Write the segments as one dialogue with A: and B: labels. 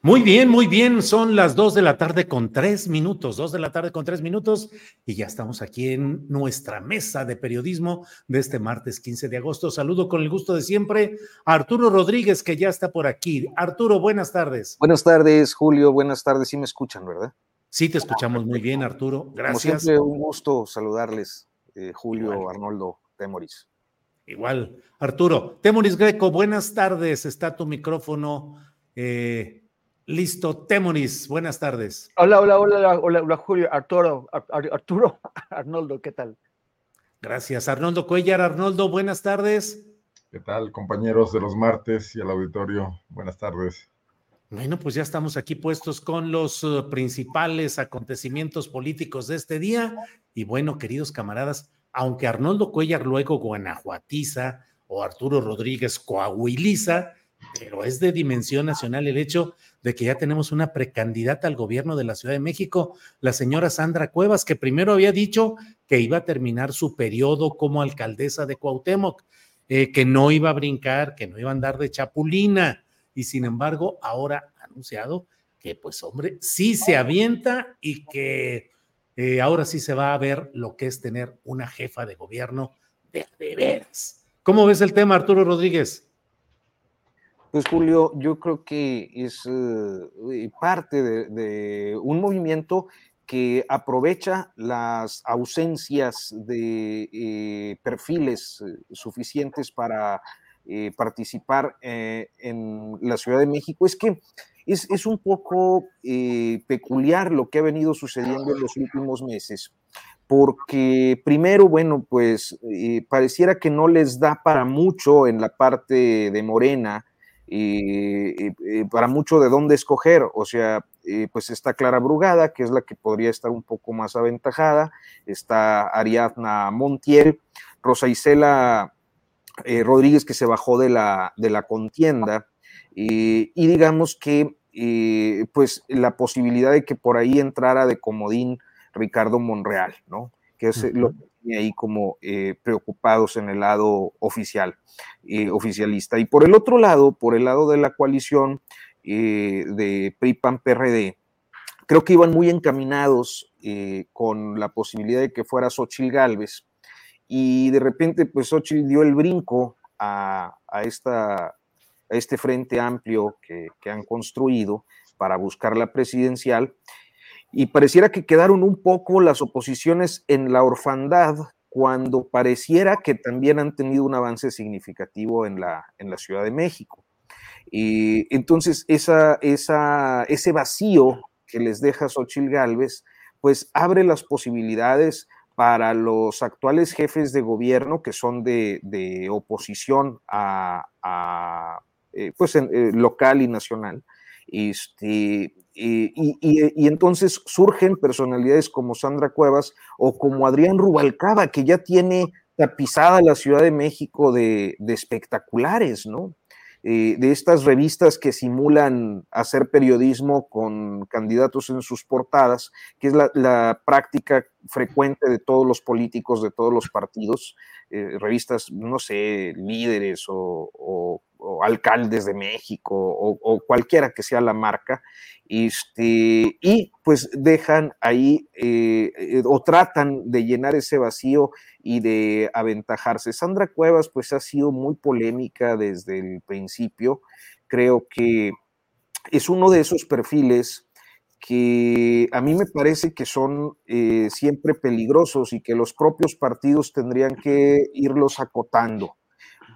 A: Muy bien, muy bien. Son las dos de la tarde con tres minutos, dos de la tarde con tres minutos, y ya estamos aquí en nuestra mesa de periodismo de este martes 15 de agosto. Saludo con el gusto de siempre a Arturo Rodríguez, que ya está por aquí. Arturo, buenas tardes.
B: Buenas tardes, Julio. Buenas tardes. Sí me escuchan, ¿verdad?
A: Sí, te escuchamos muy bien, Arturo. Gracias.
B: Como siempre, un gusto saludarles, eh, Julio, Arnoldo, Temoris.
A: Igual, Arturo. Temoris Greco, buenas tardes. Está tu micrófono. Eh, Listo, Temoris, buenas tardes.
C: Hola, hola, hola, hola, hola, Julio, Arturo, Arturo, Arnoldo, ¿qué tal?
A: Gracias, Arnoldo Cuellar. Arnoldo, buenas tardes.
D: ¿Qué tal, compañeros de los martes y al auditorio? Buenas tardes.
A: Bueno, pues ya estamos aquí puestos con los uh, principales acontecimientos políticos de este día. Y bueno, queridos camaradas, aunque Arnoldo Cuellar luego guanajuatiza o Arturo Rodríguez coahuiliza, pero es de dimensión nacional el hecho de que ya tenemos una precandidata al gobierno de la Ciudad de México, la señora Sandra Cuevas, que primero había dicho que iba a terminar su periodo como alcaldesa de Cuauhtémoc, eh, que no iba a brincar, que no iba a andar de chapulina, y sin embargo ahora ha anunciado que pues hombre, sí se avienta y que eh, ahora sí se va a ver lo que es tener una jefa de gobierno de, de veras. ¿Cómo ves el tema, Arturo Rodríguez?
B: Pues Julio, yo creo que es eh, parte de, un movimiento que aprovecha las ausencias de eh, perfiles eh, suficientes para participar en la Ciudad de México. Es que es, es un poco peculiar lo que ha venido sucediendo en los últimos meses porque primero, bueno, pues pareciera que no les da para mucho en la parte de Morena y, para mucho de dónde escoger, o sea, eh, pues está Clara Brugada, que es la que podría estar un poco más aventajada, está Ariadna Montiel, Rosa Isela eh, Rodríguez, que se bajó de la, de la contienda, y digamos que eh, pues la posibilidad de que por ahí entrara de comodín Ricardo Monreal, ¿no? Que es lo que ahí como preocupados en el lado oficial. Eh, oficialista. Y por el otro lado, por el lado de la coalición eh, de PRI-PAN-PRD, creo que iban muy encaminados eh, con la posibilidad de que fuera Xochitl Galvez. Y de repente, pues Xochitl dio el brinco a, esta, a este frente amplio que, que han construido para buscar la presidencial y pareciera que quedaron un poco las oposiciones en la orfandad cuando pareciera que también han tenido un avance significativo en la, en la Ciudad de México. Y entonces, esa, esa, ese vacío que les deja Xochitl Gálvez, pues abre las posibilidades para los actuales jefes de gobierno que son de, de oposición a, a eh, pues eh, local y nacional, este, y, entonces surgen personalidades como Sandra Cuevas o como Adrián Rubalcaba, que ya tiene tapizada la Ciudad de México de, espectaculares, ¿no? Eh, de estas revistas que simulan hacer periodismo con candidatos en sus portadas, que es la, práctica frecuente de todos los políticos, de todos los partidos, eh, revistas, no sé, líderes o, alcaldes de México o, cualquiera que sea la marca, este, y pues dejan ahí eh, o tratan de llenar ese vacío y de aventajarse. Sandra Cuevas pues ha sido muy polémica desde el principio, creo que es uno de esos perfiles que a mí me parece que son eh, siempre peligrosos y que los propios partidos tendrían que irlos acotando,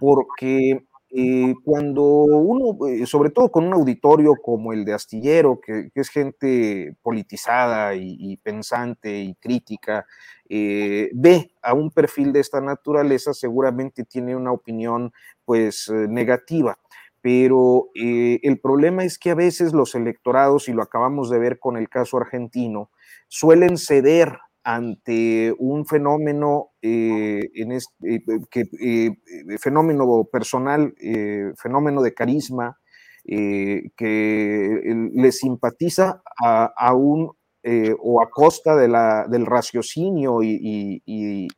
B: porque eh, cuando uno, eh, sobre todo con un auditorio como el de Astillero, que, es gente politizada y, pensante y crítica, ve a un perfil de esta naturaleza, seguramente tiene una opinión pues negativa pero eh, el problema es que a veces los electorados, y lo acabamos de ver con el caso argentino, suelen ceder ante un fenómeno eh, este, que, fenómeno personal, fenómeno de carisma, que le simpatiza a, un eh, o a costa del raciocinio y,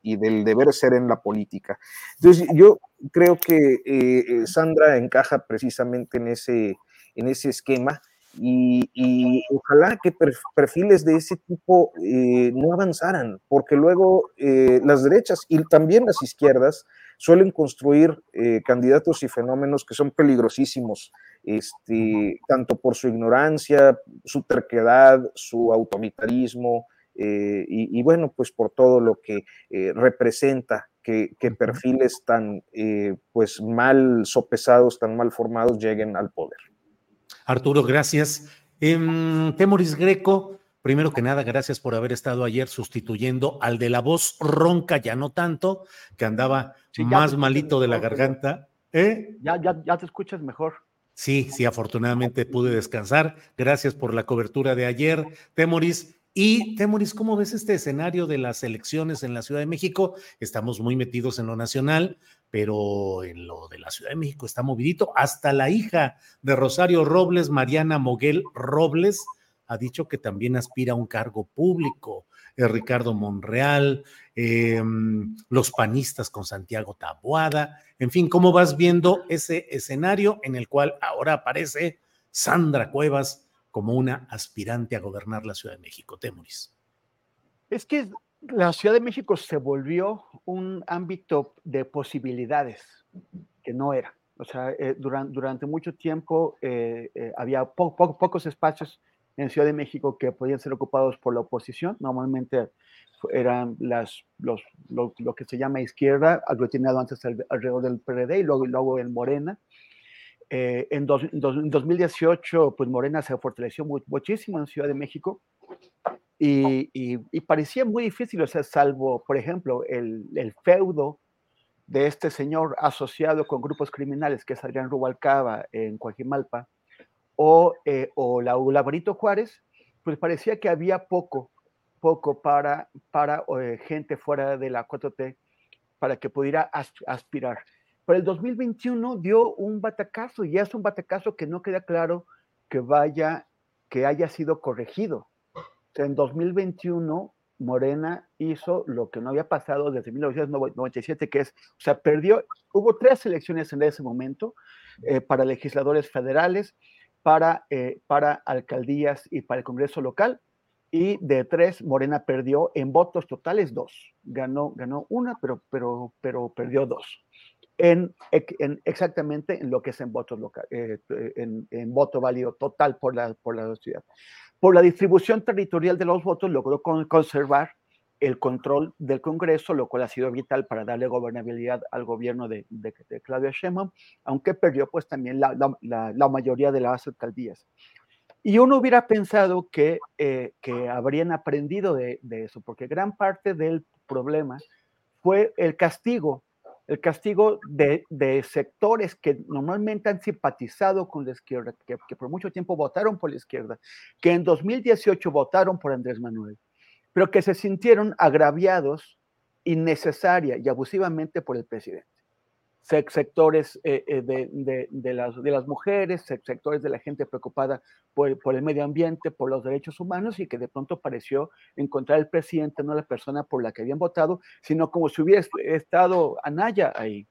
B: del deber ser en la política. Entonces, yo creo que eh, Sandra encaja precisamente en ese, en ese esquema y, ojalá que perfiles de ese tipo eh, no avanzaran, porque luego las derechas y también las izquierdas suelen construir candidatos y fenómenos que son peligrosísimos este, tanto por su ignorancia, su terquedad, su autoritarismo, eh, y, bueno, pues por todo lo que eh, representa que, perfiles tan eh, pues mal sopesados, tan mal formados lleguen al poder.
A: Arturo, gracias. Em, Temoris Greco, primero que nada, gracias por haber estado ayer sustituyendo al de la voz ronca, ya no tanto, que andaba más malito de la garganta.
C: Ya, ya, ya te escuchas mejor.
A: Sí, sí, afortunadamente pude descansar. Gracias por la cobertura de ayer, Temoris. Y Temoris, ¿cómo ves este escenario de las elecciones en la Ciudad de México? Estamos muy metidos en lo nacional, pero en lo de la Ciudad de México está movidito. Hasta la hija de Rosario Robles, Mariana Moguel Robles, ha dicho que también aspira a un cargo público. Ricardo Monreal, em, los panistas con Santiago Taboada, en fin, ¿cómo vas viendo ese escenario en el cual ahora aparece Sandra Cuevas como una aspirante a gobernar la Ciudad de México? Temoris.
C: Es que la Ciudad de México se volvió un ámbito de posibilidades que no era. O sea, eh, durante, durante, mucho tiempo eh, eh, había pocos espacios en Ciudad de México que podían ser ocupados por la oposición. Normalmente eran las, los, lo, que se llama izquierda, aglutinado antes alrededor del PRD y luego, luego en Morena. Eh, en, 2018, pues Morena se fortaleció muchísimo en Ciudad de México y, y, parecía muy difícil, o sea, salvo, por ejemplo, el, el, feudo de este señor asociado con grupos criminales, que es Adrián Rubalcaba en Coajimalpa, o, eh, o la, Juárez, pues parecía que había poco, poco para, para eh, gente fuera de la 4T para que pudiera aspirar. Pero el 2021 dio un batacazo y es un batacazo que no queda claro que vaya, que haya sido corregido. en 2021 Morena hizo lo que no había pasado desde 1997, que es, o sea, perdió, hubo tres elecciones en ese momento eh, para legisladores federales, para, eh, para alcaldías y para el Congreso local. Y de tres, Morena perdió en votos totales dos. Ganó, ganó una, pero, pero, pero perdió dos. En, en exactamente en lo que es en votos local, eh, en, en, voto válido total por la, por la ciudad. Por la distribución territorial de los votos logró conservar el control del Congreso, lo cual ha sido vital para darle gobernabilidad al gobierno de, de, Claudia Sheinbaum, aunque perdió pues también la, la, mayoría de las alcaldías. Y uno hubiera pensado que, eh, habrían aprendido de, eso, porque gran parte del problema fue el castigo, el castigo de, de sectores que normalmente han simpatizado con la izquierda, que por mucho tiempo votaron por la izquierda, que en 2018 votaron por Andrés Manuel pero que se sintieron agraviados innecesaria y abusivamente por el presidente. sectores eh, eh, de, las, de las mujeres, sectores de la gente preocupada por, el medio ambiente, por los derechos humanos y que de pronto pareció encontrar el presidente no la persona por la que habían votado, sino como si hubiera estado Anaya ahí.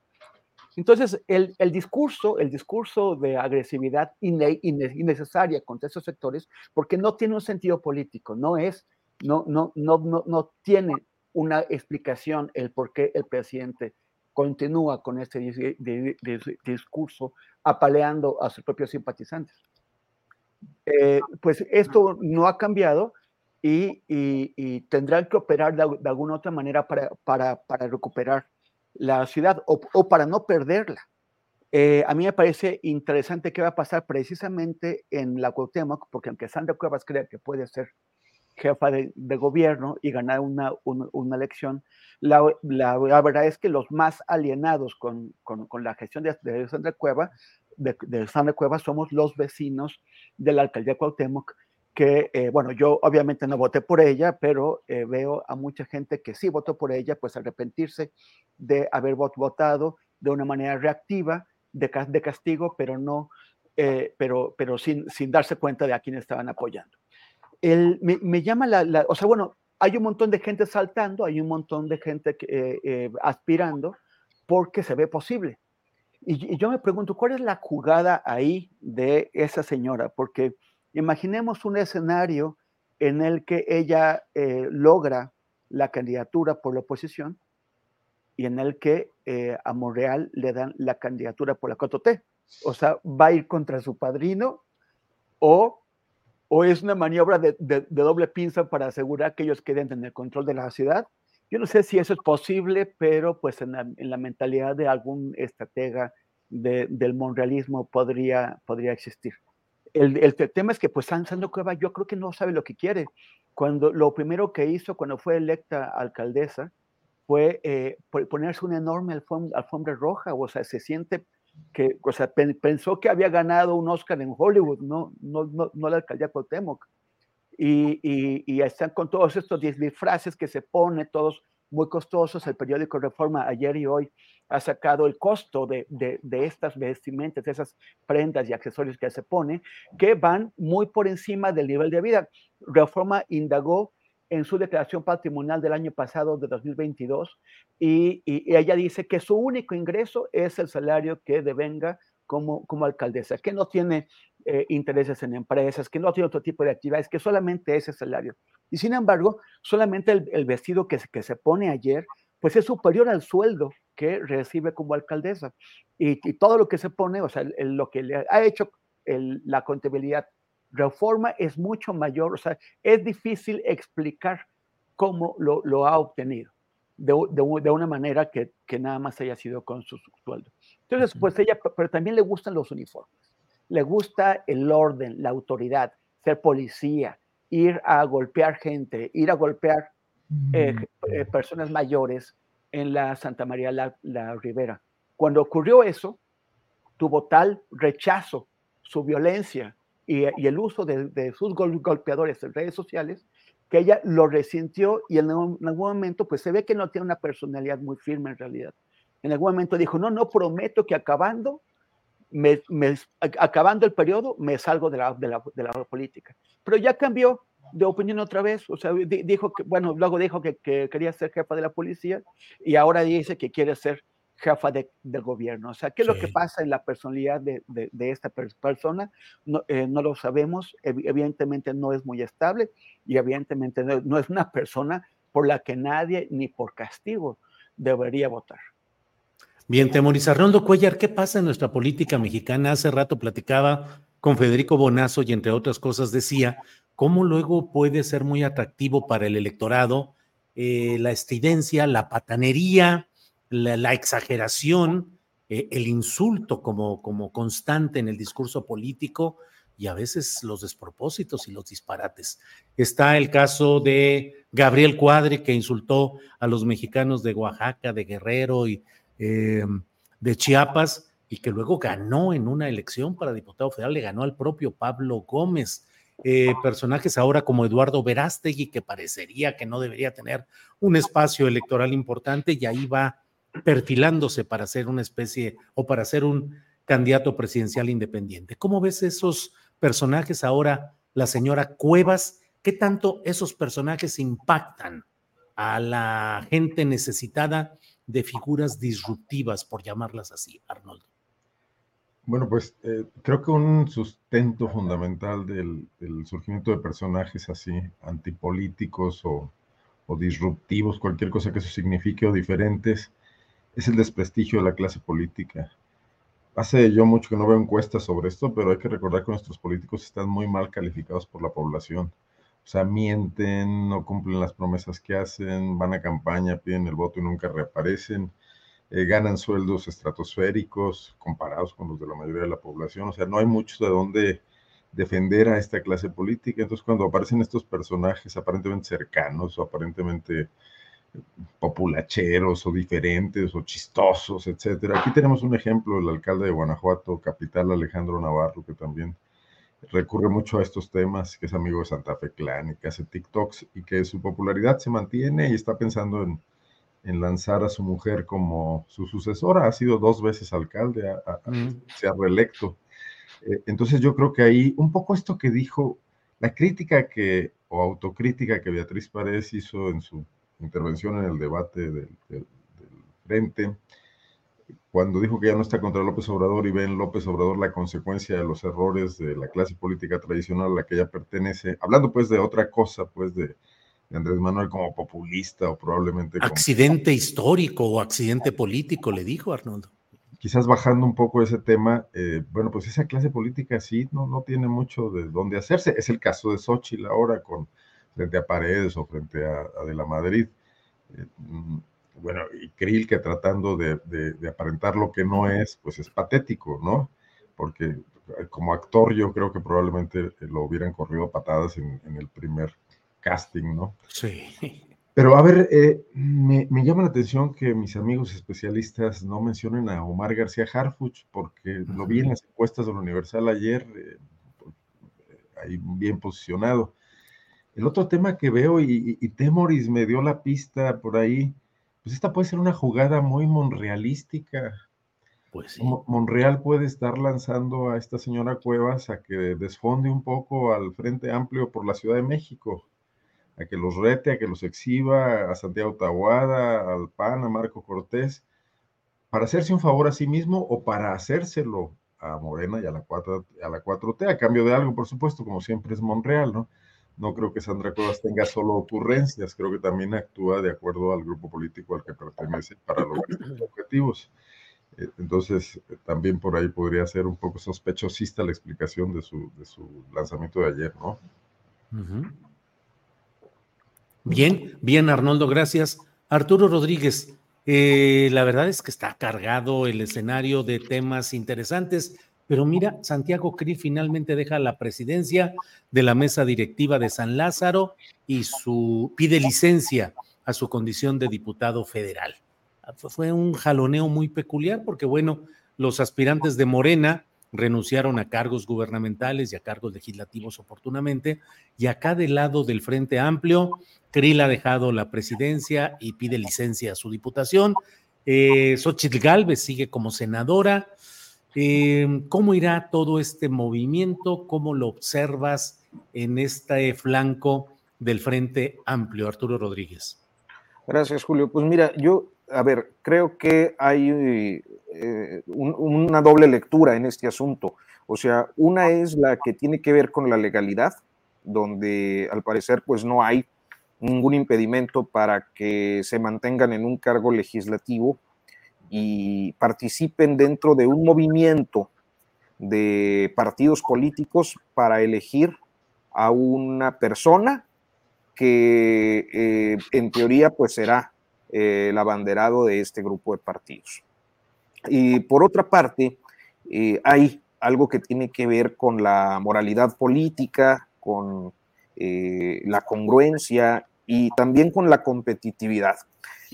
C: Entonces, el, el discurso, el discurso de agresividad innecesaria contra esos sectores, porque no tiene un sentido político, no es, no, no, no, no, no tiene una explicación el por qué el presidente continúa con este discurso apaleando a sus propios simpatizantes. Eh, pues esto no ha cambiado y, tendrán que operar de, alguna otra manera para, para, para recuperar la ciudad o, para no perderla. Eh, a mí me parece interesante qué va a pasar precisamente en la Cuauhtémoc, porque aunque Sandra Cuevas cree que puede ser jefa de, gobierno y ganar una, una, elección, la, la, verdad es que los más alienados con, con, con la gestión de, de Sandra Cueva, de, de, Sandra Cueva somos los vecinos de la alcaldía Cuauhtémoc, que, eh, bueno, yo obviamente no voté por ella, pero eh, veo a mucha gente que sí votó por ella, pues arrepentirse de haber votado de una manera reactiva, de, de castigo, pero no, eh, pero, pero sin, sin darse cuenta de a quién estaban apoyando me, llama la, o sea, bueno, hay un montón de gente saltando, hay un montón de gente eh, eh, aspirando porque se ve posible. Y, yo me pregunto, ¿cuál es la jugada ahí de esa señora? Porque imaginemos un escenario en el que ella eh, logra la candidatura por la oposición y en el que a Monreal le dan la candidatura por la T. O sea, va a ir contra su padrino o o es una maniobra de, doble pinza para asegurar que ellos queden en el control de la ciudad. Yo no sé si eso es posible, pero pues en la, mentalidad de algún estratega del monrealismo podría, podría existir. El, tema es que pues Sandro Cueva yo creo que no sabe lo que quiere. Cuando lo primero que hizo cuando fue electa alcaldesa fue eh, ponerse una enorme alfombra roja, o sea, se siente que, o sea, pensó que había ganado un Oscar en Hollywood, no, no, no, no la alcaldía Cuauhtémoc. Y, y, y, están con todos estos disfraces que se pone, todos muy costosos. El periódico Reforma ayer y hoy ha sacado el costo de, de, de, estas vestimentas, de esas prendas y accesorios que se pone, que van muy por encima del nivel de vida. Reforma indagó en su declaración patrimonial del año pasado, de 2022, y, ella dice que su único ingreso es el salario que devenga como, como alcaldesa, que no tiene eh, intereses en empresas, que no tiene otro tipo de actividades, que solamente ese salario. Y sin embargo, solamente el, vestido que, que se pone ayer, pues es superior al sueldo que recibe como alcaldesa. Y, todo lo que se pone, o sea, lo que le ha hecho la contabilidad reforma es mucho mayor, o sea, es difícil explicar cómo lo, ha obtenido de, una manera que, nada más haya sido con su sueldo. Entonces, pues ella, pero también le gustan los uniformes, le gusta el orden, la autoridad, ser policía, ir a golpear gente, ir a golpear eh, eh, personas mayores en la Santa María la, la Ribera. Cuando ocurrió eso, tuvo tal rechazo, su violencia, y, el uso de, sus golpeadores en redes sociales, que ella lo resintió y en algún, momento pues se ve que no tiene una personalidad muy firme en realidad. En algún momento dijo, no, no prometo que acabando, me, acabando el periodo, me salgo de la, de la, de la política. Pero ya cambió de opinión otra vez, o sea, dijo que, bueno, luego dijo que, que, quería ser jefa de la policía y ahora dice que quiere ser jefa de, del gobierno. O sea, ¿qué es lo que pasa en la personalidad de, de, esta persona? No, eh, no, lo sabemos, evidentemente no es muy estable y evidentemente no, es una persona por la que nadie, ni por castigo, debería votar.
A: Bien, Temoris Arnoldo Cuellar, ¿qué pasa en nuestra política mexicana? Hace rato platicaba con Federico Bonazo y entre otras cosas decía cómo luego puede ser muy atractivo para el electorado eh, la estidencia, la patanería, la, exageración, eh, el insulto como, como constante en el discurso político y a veces los despropósitos y los disparates. Está el caso de Gabriel Cuadre, que insultó a los mexicanos de Oaxaca, de Guerrero y eh, de Chiapas, y que luego ganó en una elección para diputado federal, le ganó al propio Pablo Gómez. Eh, personajes ahora como Eduardo Verástegui, que parecería que no debería tener un espacio electoral importante, y ahí va perfilándose para ser una especie o para ser un candidato presidencial independiente. ¿Cómo ves esos personajes ahora, la señora Cuevas? ¿Qué tanto esos personajes impactan a la gente necesitada de figuras disruptivas, por llamarlas así, Arnoldo?
D: Bueno, pues eh, creo que un sustento fundamental del, surgimiento de personajes así, antipolíticos o, o, disruptivos, cualquier cosa que eso signifique, o diferentes, es el desprestigio de la clase política. Hace yo mucho que no veo encuestas sobre esto, pero hay que recordar que nuestros políticos están muy mal calificados por la población. O sea, mienten, no cumplen las promesas que hacen, van a campaña, piden el voto y nunca reaparecen, eh, ganan sueldos estratosféricos comparados con los de la mayoría de la población. O sea, no hay mucho de dónde defender a esta clase política. Entonces, cuando aparecen estos personajes aparentemente cercanos o aparentemente populacheros o diferentes o chistosos, etcétera. Aquí tenemos un ejemplo, el alcalde de Guanajuato, capital Alejandro Navarro, que también recurre mucho a estos temas, que es amigo de Santa Fe Clan y que hace TikToks y que su popularidad se mantiene y está pensando en, lanzar a su mujer como su sucesora. Ha sido dos veces alcalde, se ha reelecto. Eh, entonces yo creo que ahí un poco esto que dijo, la crítica que, o autocrítica que Beatriz Paredes hizo en su intervención en el debate del, frente, cuando dijo que ya no está contra López Obrador y ve en López Obrador la consecuencia de los errores de la clase política tradicional a la que ella pertenece, hablando pues de otra cosa, pues de, Andrés Manuel como populista o probablemente...
A: Accidente histórico o accidente político, le dijo Arnoldo.
D: Quizás bajando un poco ese tema, eh, bueno, pues esa clase política sí no, no tiene mucho de dónde hacerse. Es el caso de Xochitl ahora con frente a Paredes o frente a, De la Madrid. Eh, mm, bueno, y Krill que tratando de, aparentar lo que no es, pues es patético, ¿no? Porque eh, como actor yo creo que probablemente lo hubieran corrido patadas en, el primer casting, ¿no?
A: Sí.
D: Pero a ver, eh, me, llama la atención que mis amigos especialistas no mencionen a Omar García Harfuch, porque lo vi en las encuestas de la Universal ayer, ahí bien posicionado. El otro tema que veo, y, Temoris me dio la pista por ahí, pues esta puede ser una jugada muy monrealística.
A: Pues sí.
D: Monreal puede estar lanzando a esta señora Cuevas a que desfonde un poco al Frente Amplio por la Ciudad de México, a que los rete, a que los exhiba, a Santiago Tahuada, al PAN, a Marco Cortés, para hacerse un favor a sí mismo o para hacérselo a Morena y a la, 4, a la 4T, a cambio de algo, por supuesto, como siempre es Monreal, ¿no? No creo que Sandra Cuevas tenga solo ocurrencias, creo que también actúa de acuerdo al grupo político al que pertenece para lograr sus objetivos. Eh, entonces, también por ahí podría ser un poco sospechosista la explicación de su, de su lanzamiento de ayer, ¿no?
A: Bien, bien, Arnoldo, gracias. Arturo Rodríguez, eh, la verdad es que está cargado el escenario de temas interesantes. Pero mira, Santiago Cri finalmente deja la presidencia de la mesa directiva de San Lázaro y su pide licencia a su condición de diputado federal. Fue un jaloneo muy peculiar porque, bueno, los aspirantes de Morena renunciaron a cargos gubernamentales y a cargos legislativos oportunamente, y acá del lado del Frente Amplio, Krill ha dejado la presidencia y pide licencia a su diputación. Eh, Xochitl Galvez sigue como senadora. Em, ¿Cómo irá todo este movimiento? ¿Cómo lo observas en este flanco del Frente Amplio, Arturo Rodríguez?
B: Gracias, Julio. Pues mira, yo, a ver, creo que hay eh, una doble lectura en este asunto. O sea, una es la que tiene que ver con la legalidad, donde al parecer pues no hay ningún impedimento para que se mantengan en un cargo legislativo y participen dentro de un movimiento de partidos políticos para elegir a una persona que eh, en teoría pues será eh, el abanderado de este grupo de partidos. Y por otra parte, eh, hay algo que tiene que ver con la moralidad política, con la congruencia y también con la competitividad.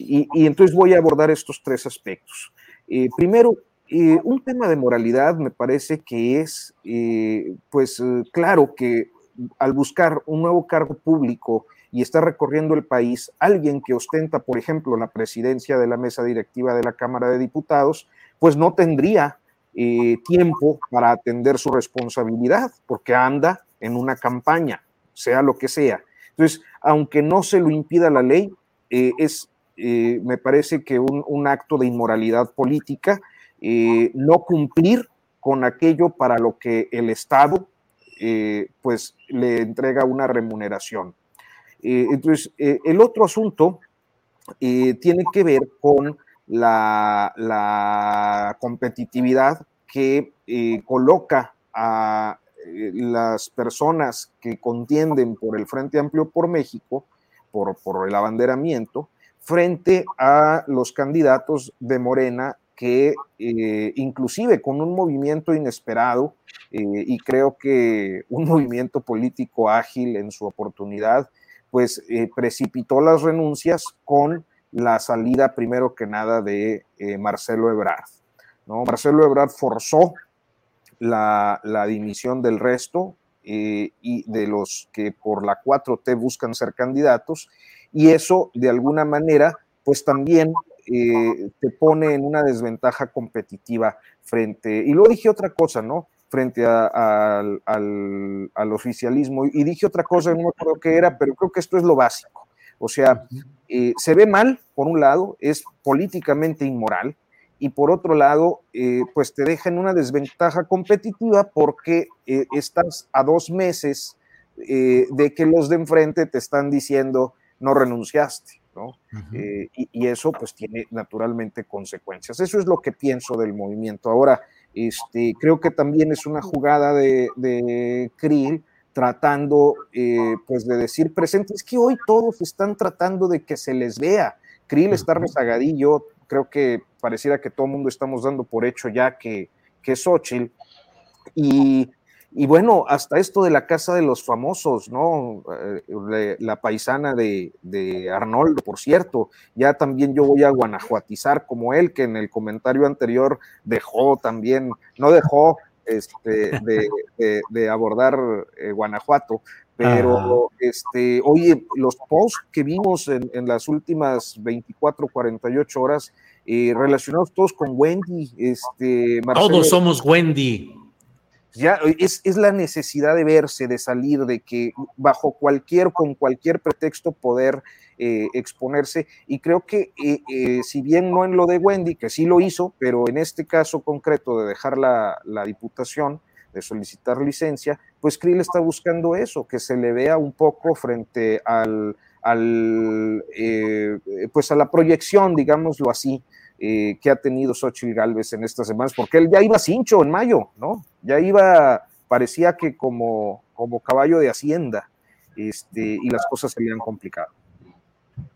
B: Y, entonces voy a abordar estos tres aspectos. Eh, primero, eh, un tema de moralidad me parece que es, eh, pues, claro que al buscar un nuevo cargo público y está recorriendo el país alguien que ostenta, por ejemplo, la presidencia de la mesa directiva de la Cámara de Diputados, pues no tendría tiempo para atender su responsabilidad porque anda en una campaña, sea lo que sea. Entonces, aunque no se lo impida la ley, es, eh, me parece que un, acto de inmoralidad política no cumplir con aquello para lo que el Estado pues le entrega una remuneración. Eh, entonces, eh, el otro asunto eh, tiene que ver con la, competitividad que coloca a las personas que contienden por el Frente Amplio por México, por el abanderamiento, frente a los candidatos de Morena que inclusive con un movimiento inesperado y creo que un movimiento político ágil en su oportunidad, pues eh, precipitó las renuncias con la salida primero que nada de eh, Marcelo Ebrard. ¿no? Marcelo Ebrard forzó la, dimisión del resto eh, y de los que por la 4T buscan ser candidatos y eso de alguna manera pues también te pone en una desventaja competitiva frente, y luego dije otra cosa, ¿no? frente al, oficialismo. Y dije otra cosa, no me acuerdo qué era, pero creo que esto es lo básico. O sea, eh, se ve mal, por un lado, es políticamente inmoral, y por otro lado, eh, pues te deja en una desventaja competitiva porque eh, estás a dos meses de que los de enfrente te están diciendo no renunciaste, ¿no? y, y, eso pues tiene naturalmente consecuencias. Eso es lo que pienso del movimiento. Ahora, este, creo que también es una jugada de, de Krill tratando eh, pues de decir presente, es que hoy todos están tratando de que se les vea. Krill está rezagadillo, creo que pareciera que todo el mundo estamos dando por hecho ya que, que es Xochitl, y y bueno, hasta esto de la casa de los famosos, ¿no? Eh, la paisana de, de, Arnoldo, por cierto, ya también yo voy a guanajuatizar como él, que en el comentario anterior dejó también, no dejó este, de, abordar eh, Guanajuato, pero este, oye, los posts que vimos en, en las últimas 24, 48 horas, eh, relacionados todos con Wendy, este,
A: Todos somos Wendy
B: ya es, la necesidad de verse, de salir, de que bajo cualquier, con cualquier pretexto poder eh, exponerse. Y creo que eh, eh, si bien no en lo de Wendy, que sí lo hizo, pero en este caso concreto de dejar la, diputación, de solicitar licencia, pues Krill está buscando eso, que se le vea un poco frente al, al pues a la proyección, digámoslo así, eh, que ha tenido Xochitl Galvez en estas semanas, porque él ya iba cincho en mayo, ¿no? Ya iba, parecía que como, como caballo de hacienda, este, y las cosas se le complicado.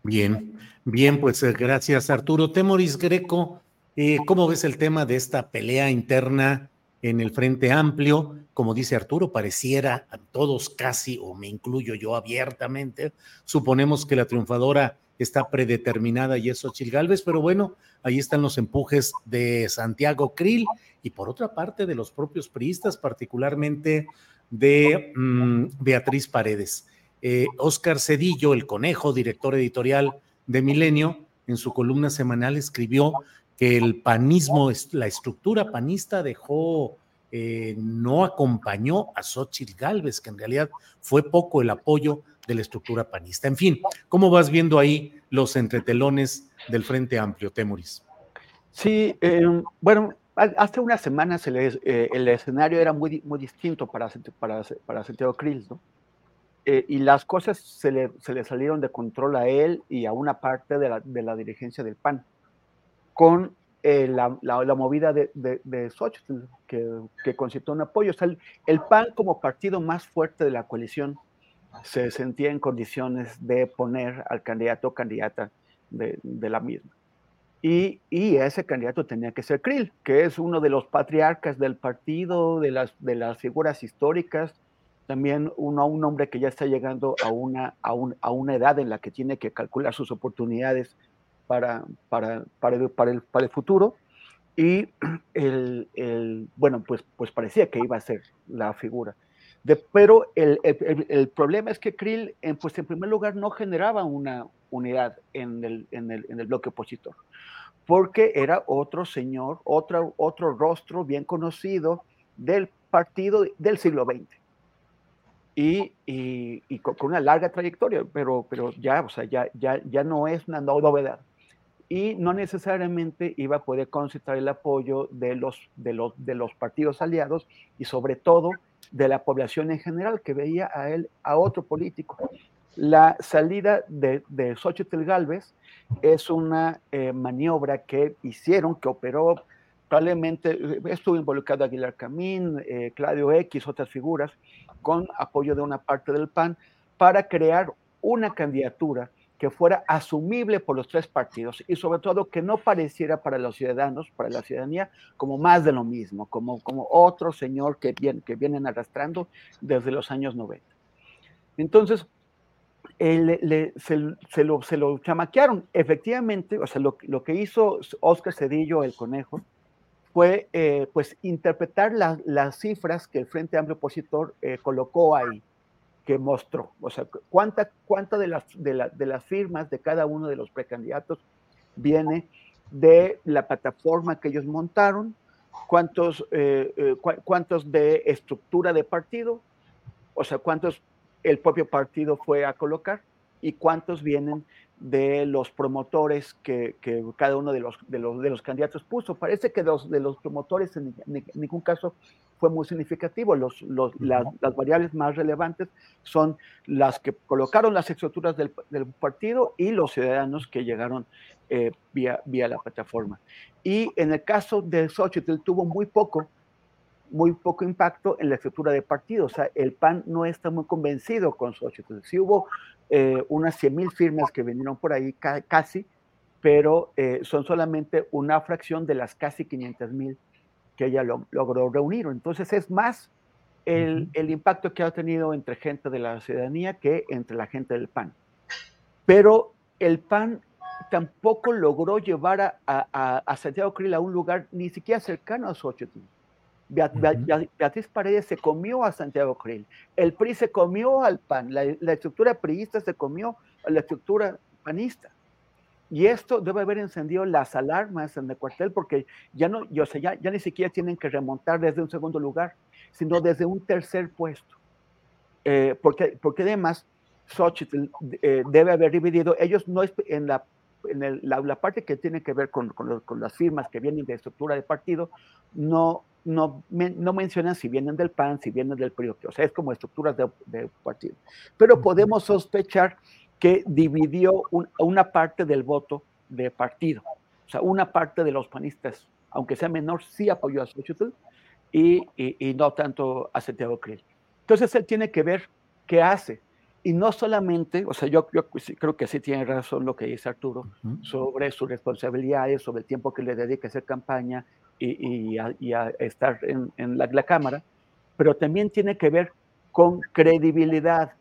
A: Bien, bien, pues eh, gracias Arturo. Temoris Greco, eh, ¿cómo ves el tema de esta pelea interna en el Frente Amplio? Como dice Arturo, pareciera a todos casi, o me incluyo yo abiertamente, suponemos que la triunfadora está predeterminada y es Xochitl pero bueno, ahí están los empujes de Santiago Krill y por otra parte de los propios priistas, particularmente de mm, Beatriz Paredes. Eh, Oscar Cedillo, el conejo, director editorial de Milenio, en su columna semanal escribió que el panismo, la estructura panista dejó, eh, no acompañó a Xochitl Galvez, que en realidad fue poco el apoyo de la estructura panista. En fin, ¿cómo vas viendo ahí los entretelones del Frente Amplio, Temuris?
C: Sí, em, bueno, hace unas semanas el, eh, el, escenario era muy, muy distinto para, para, para Santiago Krill, ¿no? Eh, y las cosas se le, se le, salieron de control a él y a una parte de la, de la dirigencia del PAN, con eh, la, la, movida de, de, de Xochitl, que, que un apoyo. O sea, el, el, PAN como partido más fuerte de la coalición se sentía en condiciones de poner al candidato o candidata de, la misma. Y, ese candidato tenía que ser Krill, que es uno de los patriarcas del partido, de las, de las figuras históricas, también uno, un hombre que ya está llegando a una, a, una edad en la que tiene que calcular sus oportunidades para, para, para, el, para, el, futuro. Y el, bueno, pues, pues parecía que iba a ser la figura. Pero el, el, problema es que Krill, en, pues en primer lugar, no generaba una unidad en el, en el, en el bloque opositor, porque era otro señor, otro, otro rostro bien conocido del partido del siglo XX. Y, y, con, una larga trayectoria, pero, pero ya, o sea, ya, ya, ya no es una novedad. Y no necesariamente iba a poder concentrar el apoyo de los, de los, de los partidos aliados y sobre todo de la población en general que veía a él, a otro político. La salida de, de Xochitl Galvez es una eh, maniobra que hicieron, que operó probablemente, eh, estuvo involucrado Aguilar Camín, eh, Claudio X, otras figuras, con apoyo de una parte del PAN, para crear una candidatura que fuera asumible por los tres partidos y sobre todo que no pareciera para los ciudadanos, para la ciudadanía, como más de lo mismo, como, como otro señor que, que vienen arrastrando desde los años 90. Entonces, se, lo, se, lo, chamaquearon. Efectivamente, o sea, lo, lo, que hizo Oscar Cedillo, el conejo, fue eh, pues interpretar las cifras que el Frente Amplio Opositor eh, colocó ahí que mostró. O sea, cuánta, cuánta de, las, de, de las firmas de cada uno de los precandidatos viene de la plataforma que ellos montaron, cuántos, eh, eh, cuántos de estructura de partido, o sea, cuántos el propio partido fue a colocar y cuántos vienen de los promotores que, que cada uno de los, de los, de, los, candidatos puso. Parece que los, de los promotores en, ningún caso fue muy significativo. Los, los, las, las, variables más relevantes son las que colocaron las estructuras del, del partido y los ciudadanos que llegaron eh, vía, vía la plataforma. Y en el caso de Xochitl tuvo muy poco, muy poco impacto en la estructura de partido. O sea, el PAN no está muy convencido con Xochitl. Sí hubo eh, unas 100 mil firmas que vinieron por ahí, ca casi, pero eh, son solamente una fracción de las casi 500 mil que ella lo, logró reunir. Entonces es más el, el, impacto que ha tenido entre gente de la ciudadanía que entre la gente del PAN. Pero el PAN tampoco logró llevar a, a, a Santiago Krill a un lugar ni siquiera cercano a Xochitl. Beatriz Paredes se comió a Santiago Krill, el PRI se comió al PAN, la, estructura priista se comió a la estructura panista. Y esto debe haber encendido las alarmas en el cuartel porque ya, no, yo sé, ya, ya ni siquiera tienen que remontar desde un segundo lugar, sino desde un tercer puesto. Eh, porque, porque además Xochitl eh, debe haber dividido, ellos no en la en la, la, parte que tiene que ver con, con, con, las firmas que vienen de estructura de partido, no, no, no mencionan si vienen del PAN, si vienen del PRI, o sea, es como estructuras de, partido. Pero podemos sospechar que dividió una parte del voto de partido. O sea, una parte de los panistas, aunque sea menor, sí apoyó a Xochitl y, y, no tanto a Santiago Krill. Entonces él tiene que ver qué hace. Y no solamente, o sea, yo, yo creo que sí tiene razón lo que dice Arturo sobre sus responsabilidades, sobre el tiempo que le dedica a hacer campaña, y, a, estar en, la, Cámara, pero también tiene que ver con credibilidad.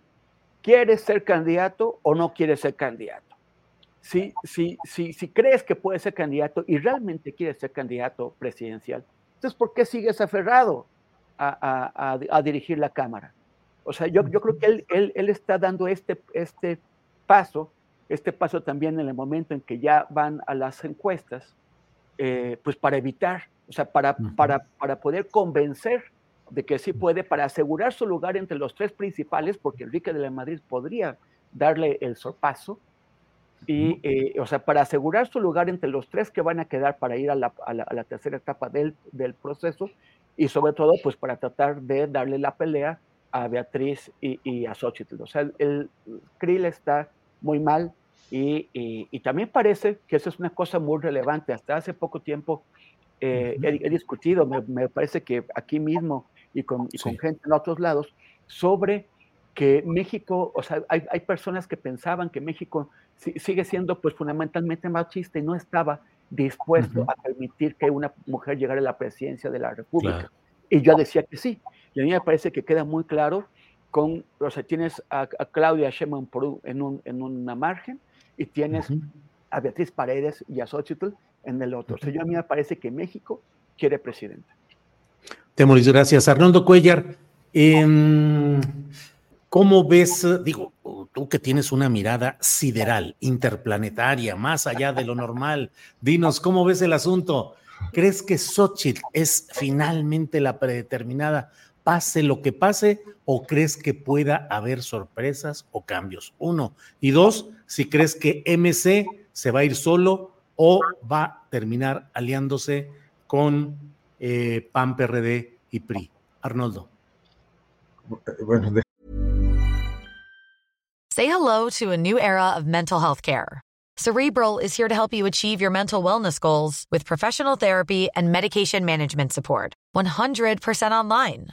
C: ¿Quieres ser candidato o no quieres ser candidato? Si, si, si, si crees que puedes ser candidato y realmente quieres ser candidato presidencial, entonces ¿por qué sigues aferrado a, a, dirigir la Cámara? O sea, yo, yo creo que él, él, él, está dando este, este paso, este paso también en el momento en que ya van a las encuestas, eh, pues para evitar, o sea, para, para, para poder convencer de que sí puede, para asegurar su lugar entre los tres principales, porque Enrique de la Madrid podría darle el sorpaso, y, eh, o sea, para asegurar su lugar entre los tres que van a quedar para ir a la, a la, tercera etapa del, del, proceso, y sobre todo, pues para tratar de darle la pelea a Beatriz y, y a Xochitl. O sea, el, el Krill está muy mal, y, también parece que eso es una cosa muy relevante. Hasta hace poco tiempo eh, he, discutido, me, parece que aquí mismo y con, con, gente en otros lados, sobre que México, o sea, hay, hay personas que pensaban que México sigue siendo pues fundamentalmente machista y no estaba dispuesto a permitir que una mujer llegara a la presidencia de la República. Y yo decía que sí. Y a mí me parece que queda muy claro con, o sea, tienes a, Claudia Sheinbaum en, un, en una margen, y tienes a Beatriz Paredes y a Xochitl en el otro. O sea, yo a mí me parece que México quiere presidente.
A: Temoris, gracias. Arnoldo Cuellar, Em, ¿Cómo ves, digo, tú que tienes una mirada sideral, interplanetaria, más allá de lo normal, dinos, ¿cómo ves el asunto? ¿Crees que Xochitl es finalmente la predeterminada, pase lo que pase, o crees que pueda haber sorpresas o cambios? Uno. Y dos, si crees que MC se va a ir solo o va a terminar aliándose con eh, PAN, PRD y PRI. Arnoldo.
E: Bueno, de Say hello to a new era of mental health care. Cerebral is here to help you achieve your mental wellness goals with professional therapy and medication management support. 100% online.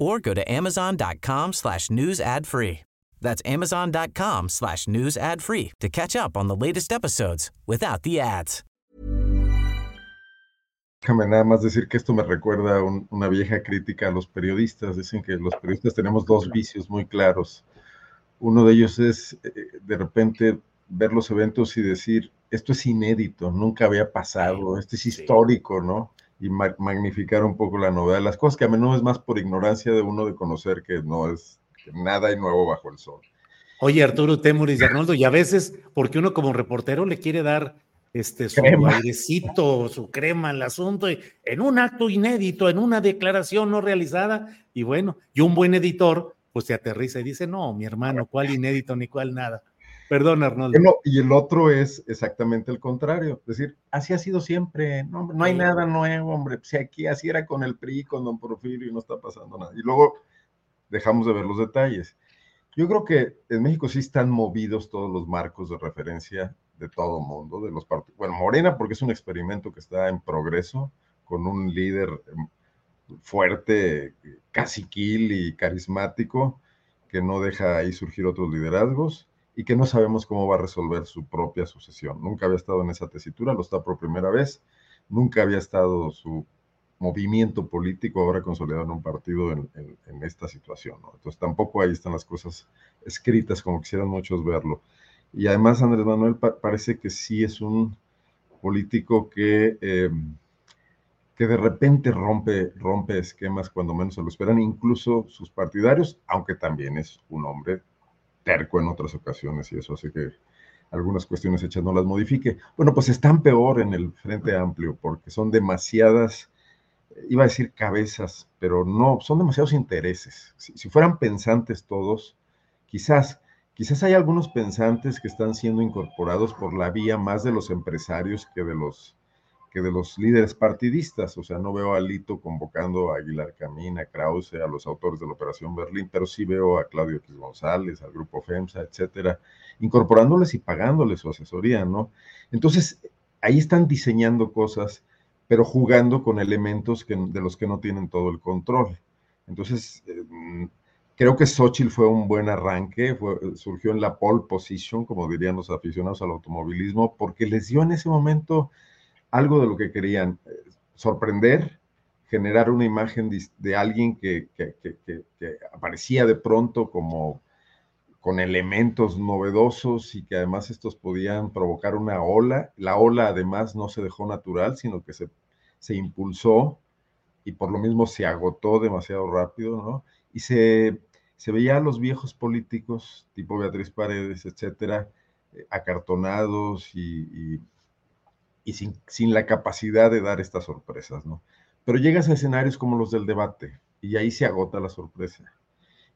F: or go to amazon.com slash news ad free. That's amazon.com slash news ad free to catch up on the latest episodes without the ads.
D: Déjame nada más decir que esto me recuerda a un, una vieja crítica a los periodistas. Dicen que los periodistas tenemos dos vicios muy claros. Uno de ellos es eh, de repente ver los eventos y decir, esto es inédito, nunca había pasado, esto es histórico, ¿no? Y magnificar un poco la novedad de las cosas, que a menudo es más por ignorancia de uno de conocer que no es que nada hay nuevo bajo el sol.
A: Oye, Arturo Temuris y Arnoldo, y a veces, porque uno como reportero le quiere dar este, su airecito, su crema al asunto, y en un acto inédito, en una declaración no realizada, y bueno, y un buen editor, pues se aterriza y dice, no, mi hermano, ¿cuál inédito ni cuál nada? Perdón, Arnoldo.
D: y el otro es exactamente el contrario. Es decir, así ha sido siempre. No, no hay nada nuevo, hombre. Si aquí así era con el PRI, con don Porfirio y no está pasando nada. Y luego dejamos de ver los detalles. Yo creo que en México sí están movidos todos los marcos de referencia de todo mundo, de los partidos. Bueno, Morena, porque es un experimento que está en progreso, con un líder em, fuerte, caciquil y carismático, que no deja ahí surgir otros liderazgos y que no sabemos cómo va a resolver su propia sucesión. Nunca había estado en esa tesitura, lo está por primera vez, nunca había estado su movimiento político ahora consolidado en un partido en, esta situación. Entonces tampoco ahí están las cosas escritas como quisieran muchos verlo. Y además Andrés Manuel parece que sí es un político que, em, que de repente rompe, rompe esquemas cuando menos se lo esperan, incluso sus partidarios, aunque también es un hombre terco en otras ocasiones y eso hace que algunas cuestiones hechas no las modifique. Bueno, pues están peor en el Frente Amplio porque son demasiadas, iba a decir cabezas, pero no, son demasiados intereses. Si, fueran pensantes todos, quizás, quizás hay algunos pensantes que están siendo incorporados por la vía más de los empresarios que de los que de los líderes partidistas, o sea, no veo a Lito convocando a Aguilar Camín, a Krause, a los autores de la Operación Berlín, pero sí veo a Claudio X González, al grupo FEMSA, etcétera, incorporándoles y pagándoles su asesoría, ¿no? Entonces, ahí están diseñando cosas, pero jugando con elementos que, de los que no tienen todo el control. Entonces, eh, creo que Xochitl fue un buen arranque, surgió en la pole position, como dirían los aficionados al automovilismo, porque les dio en ese momento algo de lo que querían, eh, sorprender, generar una imagen de, alguien que, aparecía de pronto como con elementos novedosos y que además estos podían provocar una ola. La ola además no se dejó natural, sino que se, se impulsó y por lo mismo se agotó demasiado rápido, ¿no? Y se, se veía a los viejos políticos, tipo Beatriz Paredes, etcétera, eh, acartonados y sin, la capacidad de dar estas sorpresas, ¿no? Pero llegas a escenarios como los del debate y ahí se agota la sorpresa.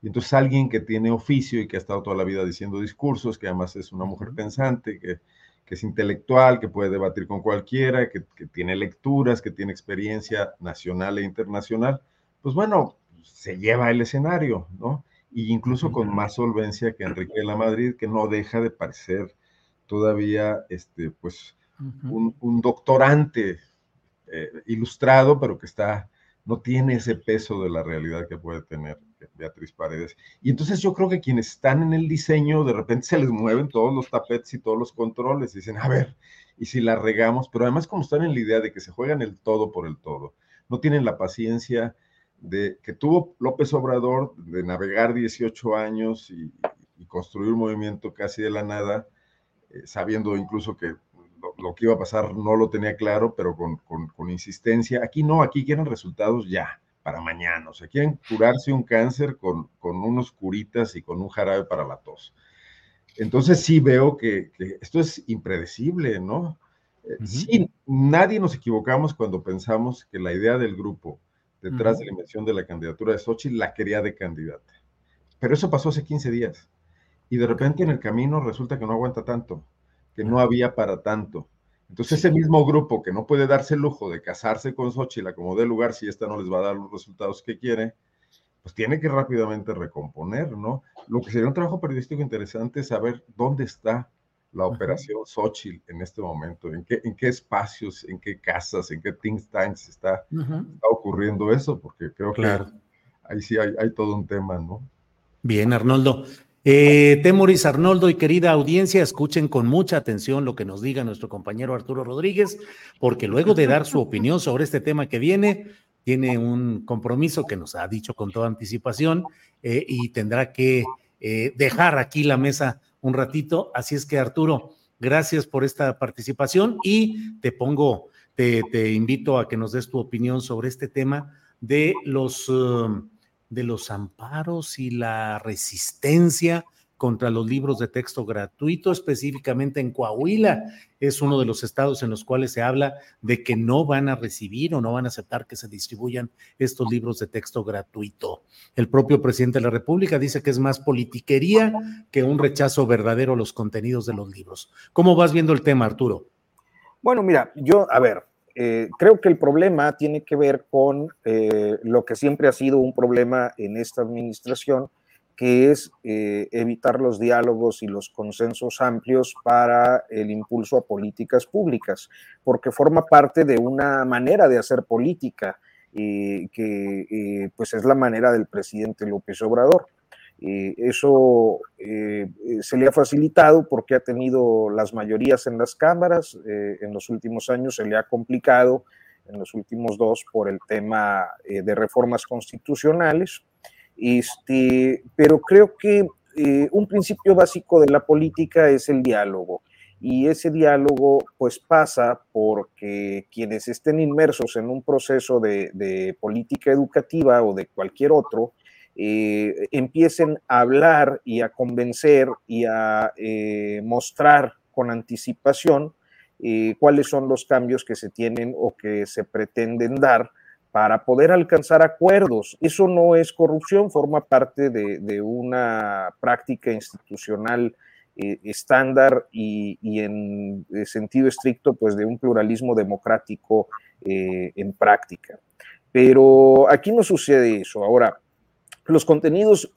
D: Y entonces alguien que tiene oficio y que ha estado toda la vida diciendo discursos, que además es una mujer pensante, que, que es intelectual, que puede debatir con cualquiera, que, que, tiene lecturas, que tiene experiencia nacional e internacional, pues bueno, se lleva el escenario, ¿no? Y incluso con más solvencia que Enrique de la Madrid, que no deja de parecer todavía, este, pues, un, doctorante eh, ilustrado, pero que está, no tiene ese peso de la realidad que puede tener Beatriz Paredes. Y entonces yo creo que quienes están en el diseño, de repente se les mueven todos los tapetes y todos los controles, y dicen, a ver, y si la regamos, pero además como están en la idea de que se juegan el todo por el todo, no tienen la paciencia de que tuvo López Obrador de navegar 18 años y, y construir un movimiento casi de la nada, eh, sabiendo incluso que lo, lo, que iba a pasar no lo tenía claro, pero con, con, con insistencia. Aquí no, aquí quieren resultados ya para mañana. O sea, quieren curarse un cáncer con, con unos curitas y con un jarabe para la tos. Entonces sí veo que, que esto es impredecible, ¿no? Uh -huh. Sí, nadie nos equivocamos cuando pensamos que la idea del grupo detrás uh -huh. de la invención de la candidatura de Xochitl la quería de candidata. Pero eso pasó hace 15 días. Y de repente en el camino resulta que no aguanta tanto, que no había para tanto. Entonces ese mismo grupo que no puede darse el lujo de casarse con Xochitl como de lugar si esta no les va a dar los resultados que quiere, pues tiene que rápidamente recomponer, ¿no? Lo que sería un trabajo periodístico interesante es saber dónde está la operación. Xochitl en este momento, en qué, en qué espacios, en qué casas, en qué think tanks está, está ocurriendo eso, porque creo claro. que ahí sí hay, hay todo un tema, ¿no?
A: Bien, Arnoldo. Eh, Temoris Arnoldo y querida audiencia, escuchen con mucha atención lo que nos diga nuestro compañero Arturo Rodríguez, porque luego de dar su opinión sobre este tema que viene, tiene un compromiso que nos ha dicho con toda anticipación eh, y tendrá que eh, dejar aquí la mesa un ratito. Así es que Arturo, gracias por esta participación y te pongo, te, invito a que nos des tu opinión sobre este tema de los... Uh, de los amparos y la resistencia contra los libros de texto gratuito, específicamente en Coahuila. Es uno de los estados en los cuales se habla de que no van a recibir o no van a aceptar que se distribuyan estos libros de texto gratuito. El propio presidente de la República dice que es más politiquería que un rechazo verdadero a los contenidos de los libros. ¿Cómo vas viendo el tema, Arturo?
B: Bueno, mira, yo, a ver, eh, creo que el problema tiene que ver con eh, lo que siempre ha sido un problema en esta administración, que es eh, evitar los diálogos y los consensos amplios para el impulso a políticas públicas, porque forma parte de una manera de hacer política, que pues es la manera del presidente López Obrador. Eh, eso eh, se le ha facilitado porque ha tenido las mayorías en las cámaras. Eh, en los últimos años se le ha complicado, en los últimos dos, por el tema eh, de reformas constitucionales. Este, pero creo que eh, un principio básico de la política es el diálogo. Y ese diálogo pues pasa porque quienes estén inmersos en un proceso de, de política educativa o de cualquier otro, eh, empiecen a hablar y a convencer y a eh, mostrar con anticipación eh, cuáles son los cambios que se tienen o que se pretenden dar para poder alcanzar acuerdos. Eso no es corrupción, forma parte de, una práctica institucional estándar y, y, en sentido estricto, pues de un pluralismo democrático en práctica. Pero aquí no sucede eso. Ahora, los contenidos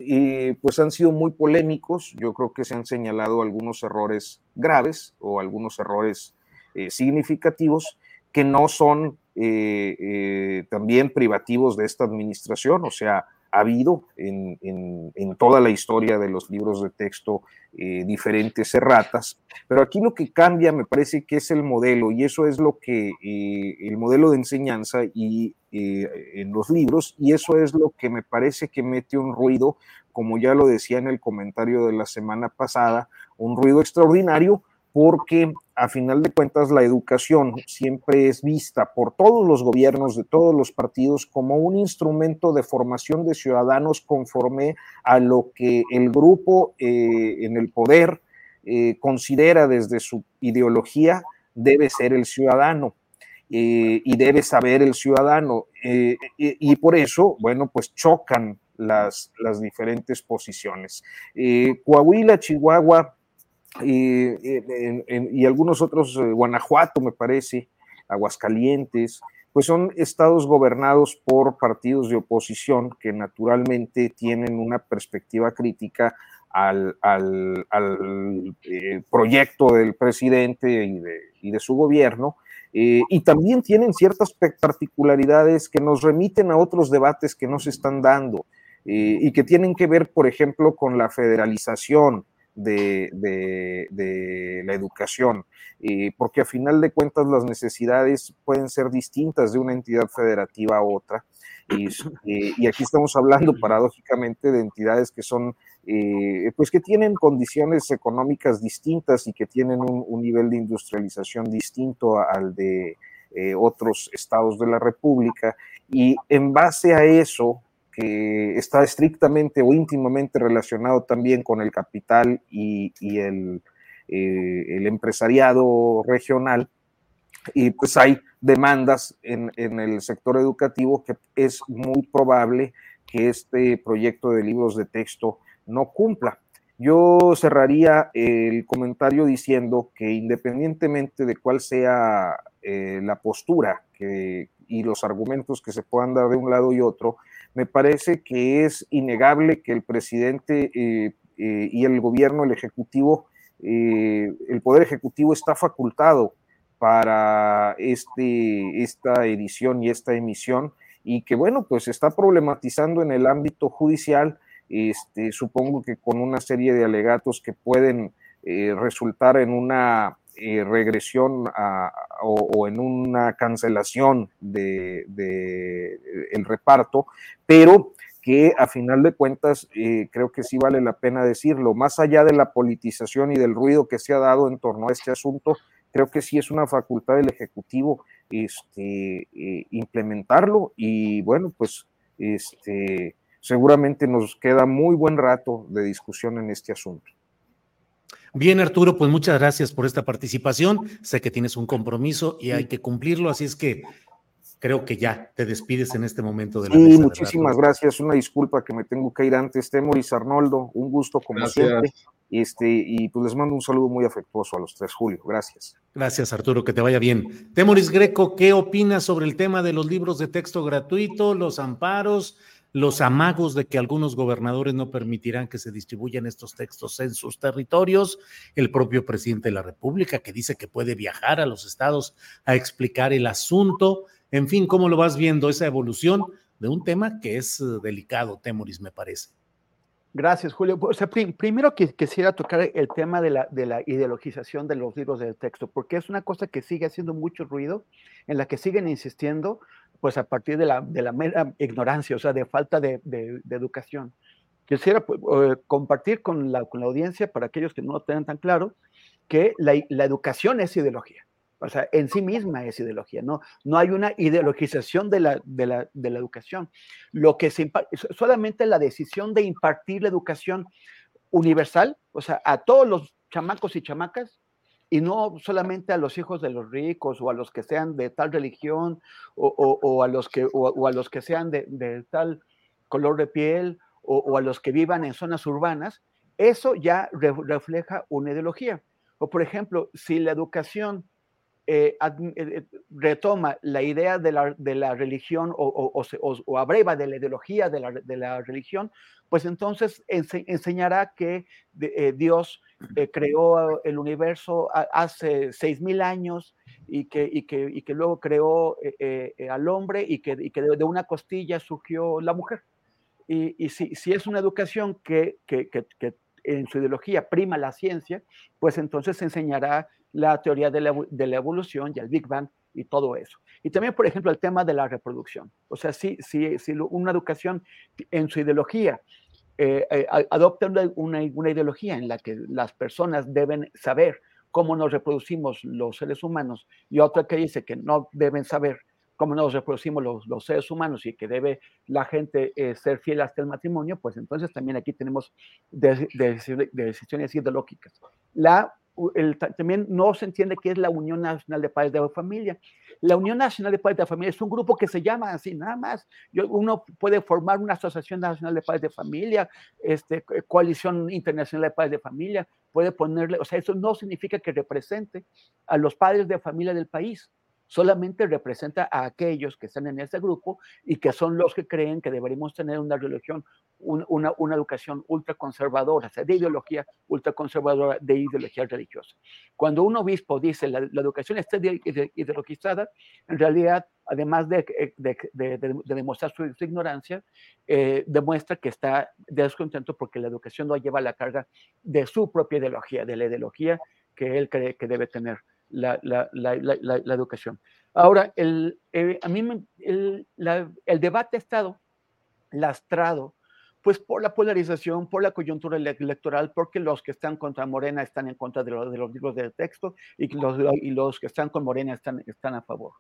B: pues han sido muy polémicos, yo creo que se han señalado algunos errores graves o algunos errores eh, significativos que no son eh, eh también privativos de esta administración, o sea, ha habido en, en, en, toda la historia de los libros de texto eh, diferentes erratas, pero aquí lo que cambia me parece que es el modelo y eso es lo que eh, el modelo de enseñanza y eh, en los libros y eso es lo que me parece que mete un ruido, como ya lo decía en el comentario de la semana pasada, un ruido extraordinario porque a final de cuentas la educación siempre es vista por todos los gobiernos de todos los partidos como un instrumento de formación de ciudadanos conforme a lo que el grupo eh, en el poder eh, considera desde su ideología debe ser el ciudadano. Eh, y debe saber el ciudadano. Y, por eso, bueno, pues chocan las, diferentes posiciones. Coahuila, Chihuahua y algunos otros, Guanajuato me parece, Aguascalientes, pues son estados gobernados por partidos de oposición que naturalmente tienen una perspectiva crítica al, eh, proyecto del presidente y de, su gobierno, eh, y también tienen ciertas particularidades que nos remiten a otros debates que no se están dando eh, y que tienen que ver, por ejemplo, con la federalización, de, la educación, porque a final de cuentas las necesidades pueden ser distintas de una entidad federativa a otra. Y, aquí estamos hablando paradójicamente de entidades que son, eh, pues que tienen condiciones económicas distintas y que tienen un, nivel de industrialización distinto al de eh, otros estados de la República. Y en base a eso, que está estrictamente o íntimamente relacionado también con el capital y, el, eh, el, empresariado regional. Y pues hay demandas en, el sector educativo que es muy probable que este proyecto de libros de texto no cumpla. Yo cerraría el comentario diciendo que independientemente de cuál sea eh, la postura y los argumentos que se puedan dar de un lado y otro, me parece que es innegable que el presidente eh, eh, y el gobierno, el ejecutivo, eh, el poder ejecutivo está facultado para este, esta edición y esta emisión y que bueno, pues está problematizando en el ámbito judicial, este, supongo que con una serie de alegatos que pueden resultar en una eh, regresión o, en una cancelación de, el reparto, pero que a final de cuentas eh, creo que sí vale la pena decirlo, más allá de la politización y del ruido que se ha dado en torno a este asunto, creo que sí es una facultad del Ejecutivo este, eh, implementarlo y bueno, pues este, seguramente nos queda muy buen rato de discusión en este asunto.
A: Bien, Arturo, pues muchas gracias por esta participación. Sé que tienes un compromiso y hay que cumplirlo, así es que creo que ya te despides en este momento de la
B: Sí, muchísimas gracias. Una disculpa que me tengo que ir antes. Temoris Arnoldo, un gusto como siempre. Este, y pues les mando un saludo muy afectuoso a los tres, Julio. Gracias.
A: Gracias, Arturo, que te vaya bien. Temoris Greco, ¿qué opinas sobre el tema de los libros de texto gratuito, los amparos? Los amagos de que algunos gobernadores no permitirán que se distribuyan estos textos en sus territorios, el propio presidente de la República que dice que puede viajar a los estados a explicar el asunto, en fin, ¿cómo lo vas viendo esa evolución de un tema que es eh, delicado, Temoris, me parece?
C: Gracias, Julio. O sea, primero que quisiera tocar el tema de la, de la ideologización de los libros de texto, porque es una cosa que sigue haciendo mucho ruido, en la que siguen insistiendo, pues a partir de la, de la mera ignorancia, o sea, de falta de, de, educación. Quisiera pues, compartir con la, con la audiencia, para aquellos que no lo tengan tan claro, que la, la educación es ideología. O sea, en sí misma es ideología, ¿no? No hay una ideologización de la, de la, de la educación. Lo que se solamente la decisión de impartir la educación universal, o sea, a todos los chamacos y chamacas, y no solamente a los hijos de los ricos o a los que sean de tal religión o, o, a, los que, o, a los que sean de, de tal color de piel o, a los que vivan en zonas urbanas, eso ya refleja una ideología. O por ejemplo, si la educación eh, eh, eh, retoma la idea de la, de la religión o, o, o, abreva de la ideología de la, de la religión, pues entonces enseñará que Dios creó el universo hace seis mil años y que, y que, y que luego creó al hombre y que, y que de, una costilla surgió la mujer. Y, si, si, es una educación que, en su ideología prima la ciencia, pues entonces se enseñará la teoría de la, evolución y el Big Bang y todo eso. Y también, por ejemplo, el tema de la reproducción. O sea, si, si, si una educación en su ideología eh, eh, adopta una, una, ideología en la que las personas deben saber cómo nos reproducimos los seres humanos y otra que dice que no deben saber cómo nos reproducimos los, los seres humanos y que debe la gente eh, ser fiel hasta el matrimonio, pues entonces también aquí tenemos decisiones ideológicas. La también no se entiende qué es la Unión Nacional de Padres de Familia. La Unión Nacional de Padres de Familia es un grupo que se llama así, nada más. uno puede formar una Asociación Nacional de Padres de Familia, este, Coalición Internacional de Padres de Familia, puede ponerle, o sea, eso no significa que represente a los padres de familia del país solamente representa a aquellos que están en ese grupo y que son los que creen que deberíamos tener una religión, una, educación ultraconservadora, o sea, de ideología ultraconservadora, de ideología religiosa. Cuando un obispo dice la, la educación está ideologizada, en realidad, además de, de, demostrar su, ignorancia, eh, demuestra que está descontento porque la educación no lleva la carga de su propia ideología, de la ideología que él cree que debe tener la, la, la, educación. Ahora, el, eh, a mí el, el, debate ha estado lastrado pues por la polarización, por la coyuntura electoral, porque los que están contra Morena están en contra de, de los libros del texto y los, y los que están con Morena están, están a favor.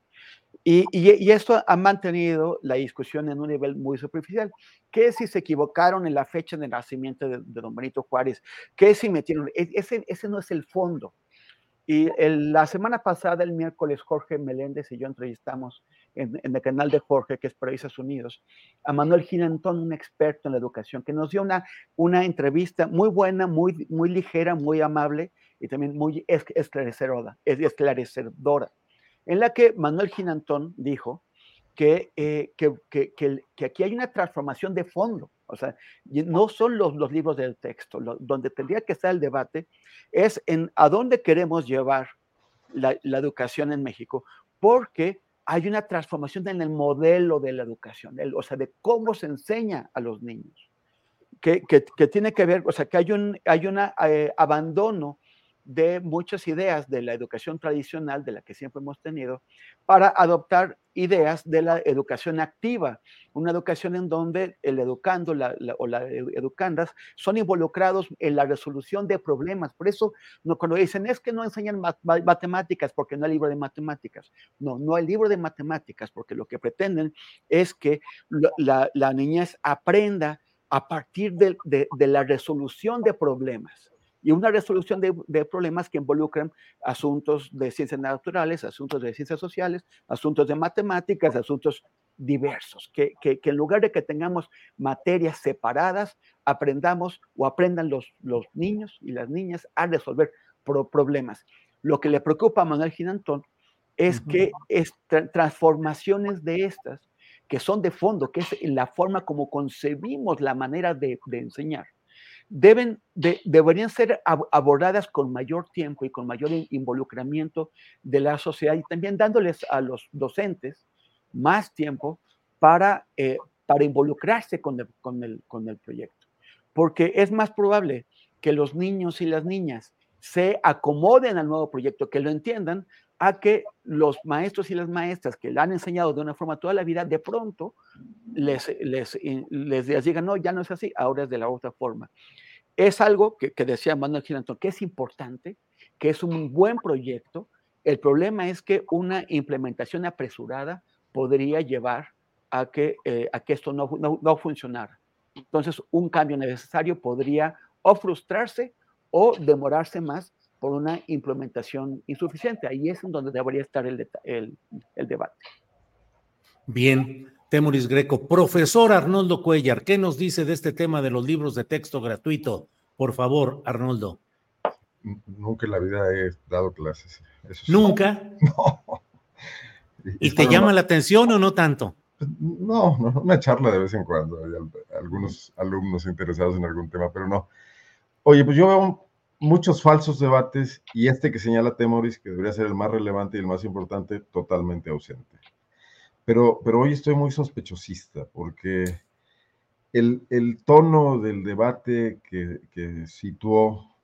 C: Y, y, esto ha mantenido la discusión en un nivel muy superficial. ¿Qué si se equivocaron en la fecha de nacimiento de, de don Benito Juárez? ¿Qué si metieron? E, ese, ese no es el fondo. Y la semana pasada, el miércoles, Jorge Meléndez y yo entrevistamos en, el canal de Jorge, que es Países Unidos, a Manuel Ginantón, un experto en la educación, que nos dio una, una entrevista muy buena, muy, muy ligera, muy amable y también muy esclarecedora, esclarecedora en la que Manuel Ginantón dijo que, eh, que, que, que, aquí hay una transformación de fondo. O sea, no son los, los libros del texto, donde tendría que estar el debate es en a dónde queremos llevar la, la, educación en México, porque hay una transformación en el modelo de la educación, el, o sea, de cómo se enseña a los niños, que, que, que tiene que ver, o sea, que hay un hay una, eh, abandono de muchas ideas de la educación tradicional, de la que siempre hemos tenido, para adoptar ideas de la educación activa, una educación en donde el educando o las educandas son involucrados en la resolución de problemas. Por eso, no, cuando dicen es que no enseñan matemáticas porque no hay libro de matemáticas. No, no hay libro de matemáticas porque lo que pretenden es que la, niñez aprenda a partir de la resolución de problemas y una resolución de, problemas que involucran asuntos de ciencias naturales, asuntos de ciencias sociales, asuntos de matemáticas, asuntos diversos, que, que, en lugar de que tengamos materias separadas, aprendamos o aprendan los, los niños y las niñas a resolver problemas. Lo que le preocupa a Manuel Ginantón es que es transformaciones de estas, que son de fondo, que es la forma como concebimos la manera de, de enseñar, deben deberían ser abordadas con mayor tiempo y con mayor involucramiento de la sociedad y también dándoles a los docentes más tiempo para, eh, para involucrarse con el, con, el, con el proyecto. Porque es más probable que los niños y las niñas se acomoden al nuevo proyecto, que lo entiendan, a que los maestros y las maestras que le han enseñado de una forma toda la vida, de pronto les, les, les, digan, no, ya no es así, ahora es de la otra forma. Es algo que, que decía Manuel Girantón, que es importante, que es un buen proyecto. El problema es que una implementación apresurada podría llevar a que, eh, a que esto no, no, no funcionara. Entonces, un cambio necesario podría o frustrarse o demorarse más por una implementación insuficiente. Ahí es en donde debería estar el, el, el debate.
A: Bien, Temuris Greco. Profesor Arnoldo Cuellar, ¿qué nos dice de este tema de los libros de texto gratuito? Por favor, Arnoldo.
D: Nunca en la vida he dado clases.
A: ¿Nunca? No. ¿Y, te llama la atención o no tanto?
D: No, no, una charla de vez en cuando. Hay algunos alumnos interesados en algún tema, pero no. Oye, pues yo veo muchos falsos debates y este que señala Temoris, que debería ser el más relevante y el más importante, totalmente ausente. Pero, pero hoy estoy muy sospechosista porque el, el tono del debate que, que, situó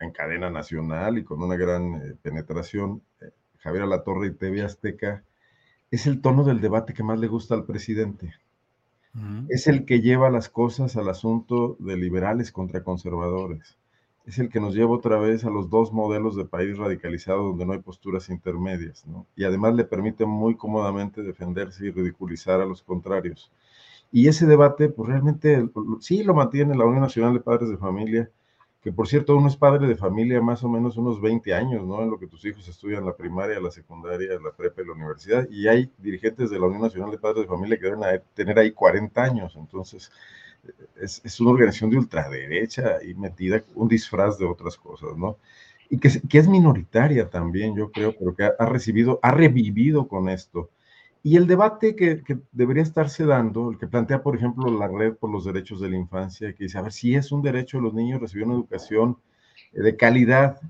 D: en cadena nacional y con una gran eh, penetración eh, Javier Alatorre y TV Azteca es el tono del debate que más le gusta al presidente. Es el que lleva las cosas al asunto de liberales contra conservadores es el que nos lleva otra vez a los dos modelos de país radicalizado donde no hay posturas intermedias, ¿no? Y además le permite muy cómodamente defenderse y ridiculizar a los contrarios. Y ese debate, pues realmente sí lo mantiene la Unión Nacional de Padres de Familia, que por cierto uno es padre de familia más o menos unos 20 años, ¿no? En lo que tus hijos estudian la primaria, la secundaria, la prepa y la universidad, y hay dirigentes de la Unión Nacional de Padres de Familia que deben tener ahí 40 años, entonces es, es una organización de ultraderecha y metida un disfraz de otras cosas, ¿no? Y que, que es minoritaria también, yo creo, pero que ha, recibido, ha revivido con esto y el debate que, debería estarse dando, el que plantea, por ejemplo, la Red por los Derechos de la Infancia, que dice, a ver, si es un derecho de los niños recibir una educación eh, de calidad,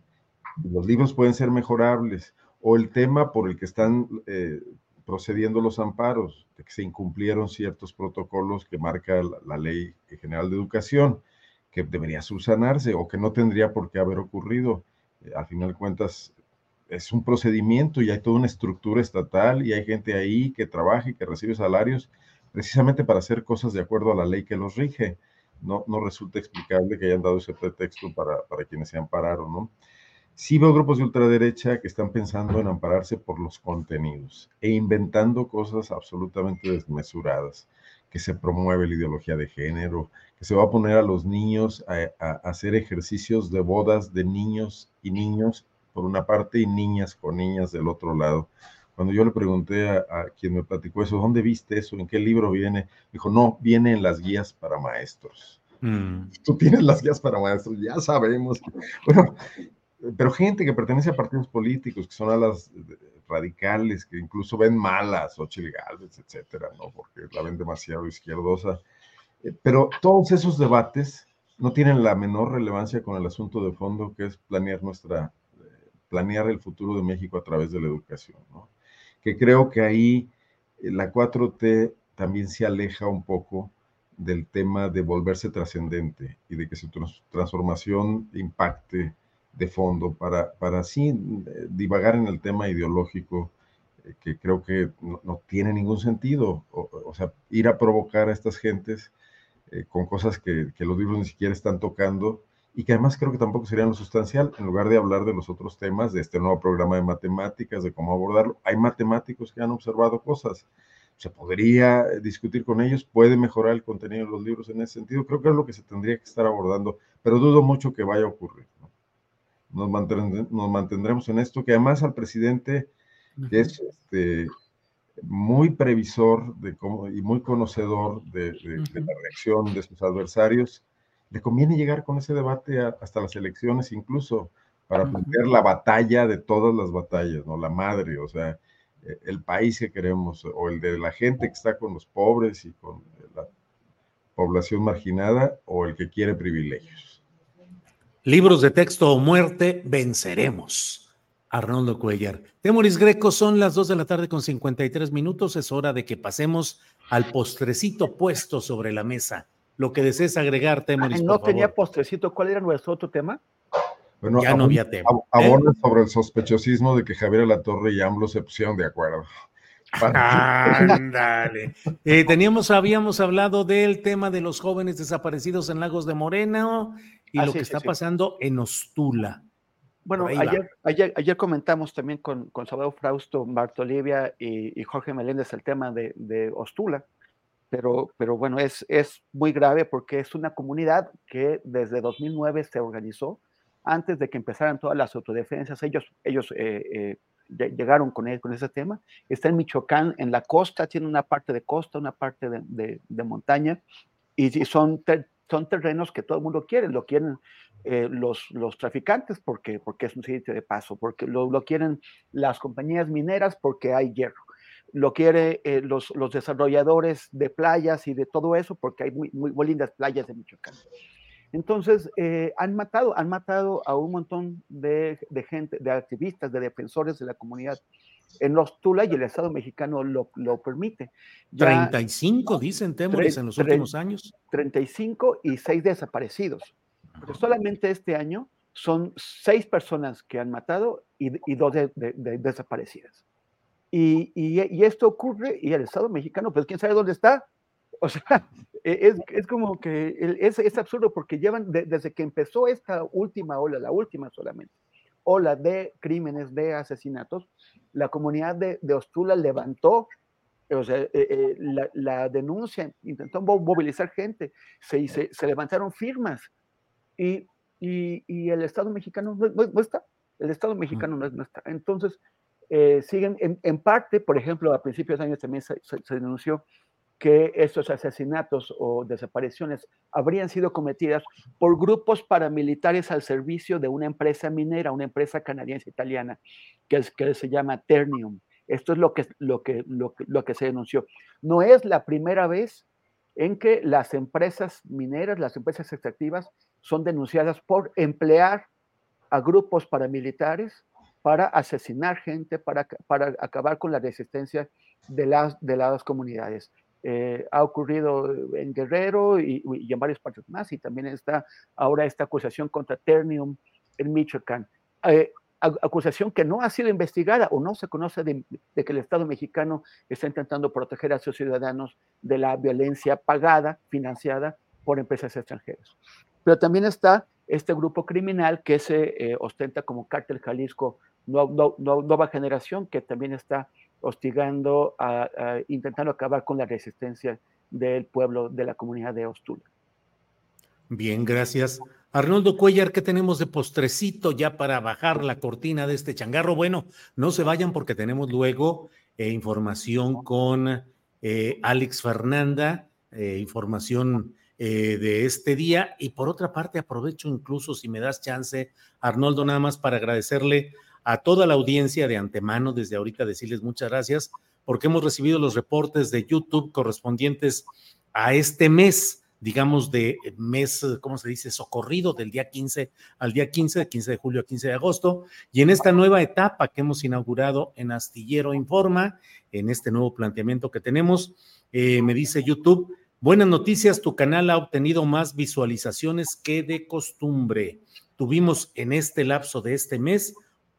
D: los libros pueden ser mejorables, o el tema por el que están eh, procediendo los amparos, de que se incumplieron ciertos protocolos que marca la, Ley General de Educación, que debería subsanarse o que no tendría por qué haber ocurrido. Eh, al final de cuentas, es un procedimiento y hay toda una estructura estatal y hay gente ahí que trabaja y que recibe salarios precisamente para hacer cosas de acuerdo a la ley que los rige. No, no resulta explicable que hayan dado ese pretexto para, para quienes se ampararon, ¿no? Sí veo grupos de ultraderecha que están pensando en ampararse por los contenidos e inventando cosas absolutamente desmesuradas, que se promueve la ideología de género, que se va a poner a los niños a, a hacer ejercicios de bodas de niños y niños por una parte y niñas con niñas del otro lado. Cuando yo le pregunté a, quien me platicó eso, ¿dónde viste eso? ¿En qué libro viene? Dijo, no, viene en las guías para maestros. Mm. Tú tienes las guías para maestros, ya sabemos. Bueno, pero gente que pertenece a partidos políticos, que son a las radicales, que incluso ven malas, o Gálvez, etcétera, ¿no? Porque la ven demasiado izquierdosa. Eh, pero todos esos debates no tienen la menor relevancia con el asunto de fondo, que es planear nuestra planear el futuro de México a través de la educación, ¿no? Que creo que ahí eh, la 4T también se aleja un poco del tema de volverse trascendente y de que su transformación impacte de fondo para, para así eh, divagar en el tema ideológico eh, que creo que no, tiene ningún sentido. O, sea, ir a provocar a estas gentes con cosas que, que, los libros ni siquiera están tocando y que además creo que tampoco sería lo sustancial, en lugar de hablar de los otros temas, de este nuevo programa de matemáticas, de cómo abordarlo. Hay matemáticos que han observado cosas. Se podría discutir con ellos, puede mejorar el contenido de los libros en ese sentido. Creo que es lo que se tendría que estar abordando, pero dudo mucho que vaya a ocurrir. Nos, mantendremos, en esto, que además al presidente, que es este, muy previsor de cómo, y muy conocedor de la reacción de sus adversarios, le conviene llegar con ese debate hasta las elecciones incluso para plantear la batalla de todas las batallas, ¿no? La madre, o sea, e, el país que queremos, o el de la gente que está con los pobres y con la población marginada, o el que quiere privilegios.
A: Libros de texto o muerte, venceremos. Arnoldo Cuellar. Temoris Greco, son las 2 de la tarde con 53 minutos. Es hora de que pasemos al postrecito puesto sobre la mesa lo que desees agregar, Temoris.
C: no tenía postrecito. ¿Cuál era nuestro otro tema?
D: Bueno, ya no había tema. Abona ¿eh? sobre el sospechosismo de que Javier Torre y AMLO se pusieron de acuerdo.
A: Ándale. Eh, teníamos, habíamos hablado del tema de los jóvenes desaparecidos en Lagos de Moreno y lo que está pasando en Ostula.
C: Bueno, ayer, ayer, comentamos también con, con Salvador Frausto, Bartolivia y, y, Jorge Meléndez el tema de, de Ostula pero, pero bueno, es, es muy grave porque es una comunidad que desde 2009 se organizó, antes de que empezaran todas las autodefensas, ellos, ellos eh, eh, llegaron con, con ese tema, está en Michoacán, en la costa, tiene una parte de costa, una parte de, de, montaña, y, son, son terrenos que todo el mundo quiere, lo quieren eh, los, los traficantes porque, porque es un sitio de paso, porque lo, lo quieren las compañías mineras porque hay hierro lo quiere eh, los, los, desarrolladores de playas y de todo eso, porque hay muy, muy, lindas playas en Michoacán. Entonces, eh, han matado, han matado a un montón de, de, gente, de activistas, de defensores de la comunidad en los Tula y el Estado mexicano lo, lo permite.
A: 35, dicen Temores, en los últimos años.
C: 35 y 6 desaparecidos. Pero solamente este año son 6 personas que han matado y, y 2 desaparecidas. Y, y, esto ocurre y el Estado mexicano, pues quién sabe dónde está. O sea, e, es, es como que es, es, absurdo porque llevan desde que empezó esta última ola, la última solamente, ola de crímenes, de asesinatos, la comunidad de, de Ostula levantó o sea, eh, eh, la, la, denuncia, intentó movilizar gente, se, se, se levantaron firmas y y, el Estado mexicano no, está. El Estado mexicano no, está. Entonces, eh, siguen, en, parte, por ejemplo, a principios de años también se, denunció que estos asesinatos o desapariciones habrían sido cometidas por grupos paramilitares al servicio de una empresa minera, una empresa canadiense italiana, que, se llama Ternium. Esto es lo que, se denunció. No es la primera vez en que las empresas mineras, las empresas extractivas, son denunciadas por emplear a grupos paramilitares para asesinar gente, para, acabar con la resistencia de las comunidades. Eh, ha ocurrido en Guerrero y, en varias partes más, y también está ahora esta acusación contra Ternium en Michoacán. Eh, acusación que no ha sido investigada o no se conoce de, que el Estado mexicano está intentando proteger a sus ciudadanos de la violencia pagada, financiada por empresas extranjeras. Pero también está este grupo criminal que se eh, ostenta como Cártel Jalisco Nueva Generación, que también está hostigando, intentando acabar con la resistencia del pueblo, de la comunidad de Ostula.
A: Bien, gracias. Arnoldo Cuellar, ¿qué tenemos de postrecito ya para bajar la cortina de este changarro? Bueno, no se vayan porque tenemos luego eh, información con eh, Alex Fernanda, eh, información de este día. Y por otra parte, aprovecho incluso, si me das chance, Arnoldo, nada más para agradecerle a toda la audiencia de antemano, desde ahorita decirles muchas gracias, porque hemos recibido los reportes de YouTube correspondientes a este mes digamos, de mes, ¿cómo se dice? Socorrido del día 15 al día 15, de 15 de julio a 15 de agosto. Y en esta nueva etapa que hemos inaugurado en Astillero Informa, en este nuevo planteamiento que tenemos, eh, me dice YouTube, buenas noticias, tu canal ha obtenido más visualizaciones que de costumbre. Tuvimos en este lapso de este mes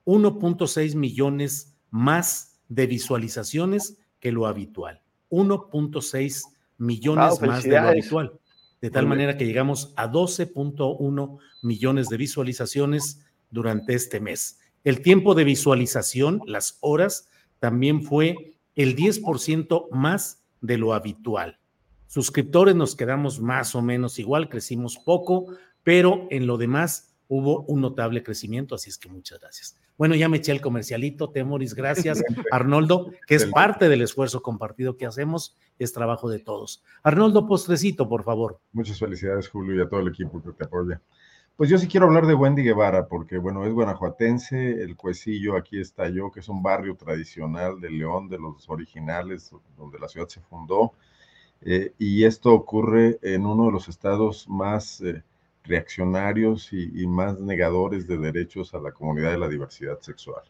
A: 1.6 millones más de visualizaciones que lo habitual. 1.6 millones más de lo habitual de tal manera que llegamos a 12.1 millones de visualizaciones durante este mes. El tiempo de visualización, las horas, también fue el 10% más de lo habitual. Suscriptores nos quedamos más o menos igual, crecimos poco, pero en lo demás hubo un notable crecimiento, así es que muchas gracias. Bueno, ya me eché el comercialito, Temoris, gracias. Arnoldo, que es parte del esfuerzo compartido que hacemos, es trabajo de todos. Arnoldo, postrecito, por favor.
D: Muchas felicidades, Julio, y a todo el equipo que te apoya. Pues yo sí quiero hablar de Wendy Guevara, porque bueno, es guanajuatense, el Cuecillo aquí está yo, que es un barrio tradicional de León, de los originales, donde la ciudad se fundó, eh, y esto ocurre en uno de los estados más eh, reaccionarios y, más negadores de derechos a la comunidad de la diversidad sexual.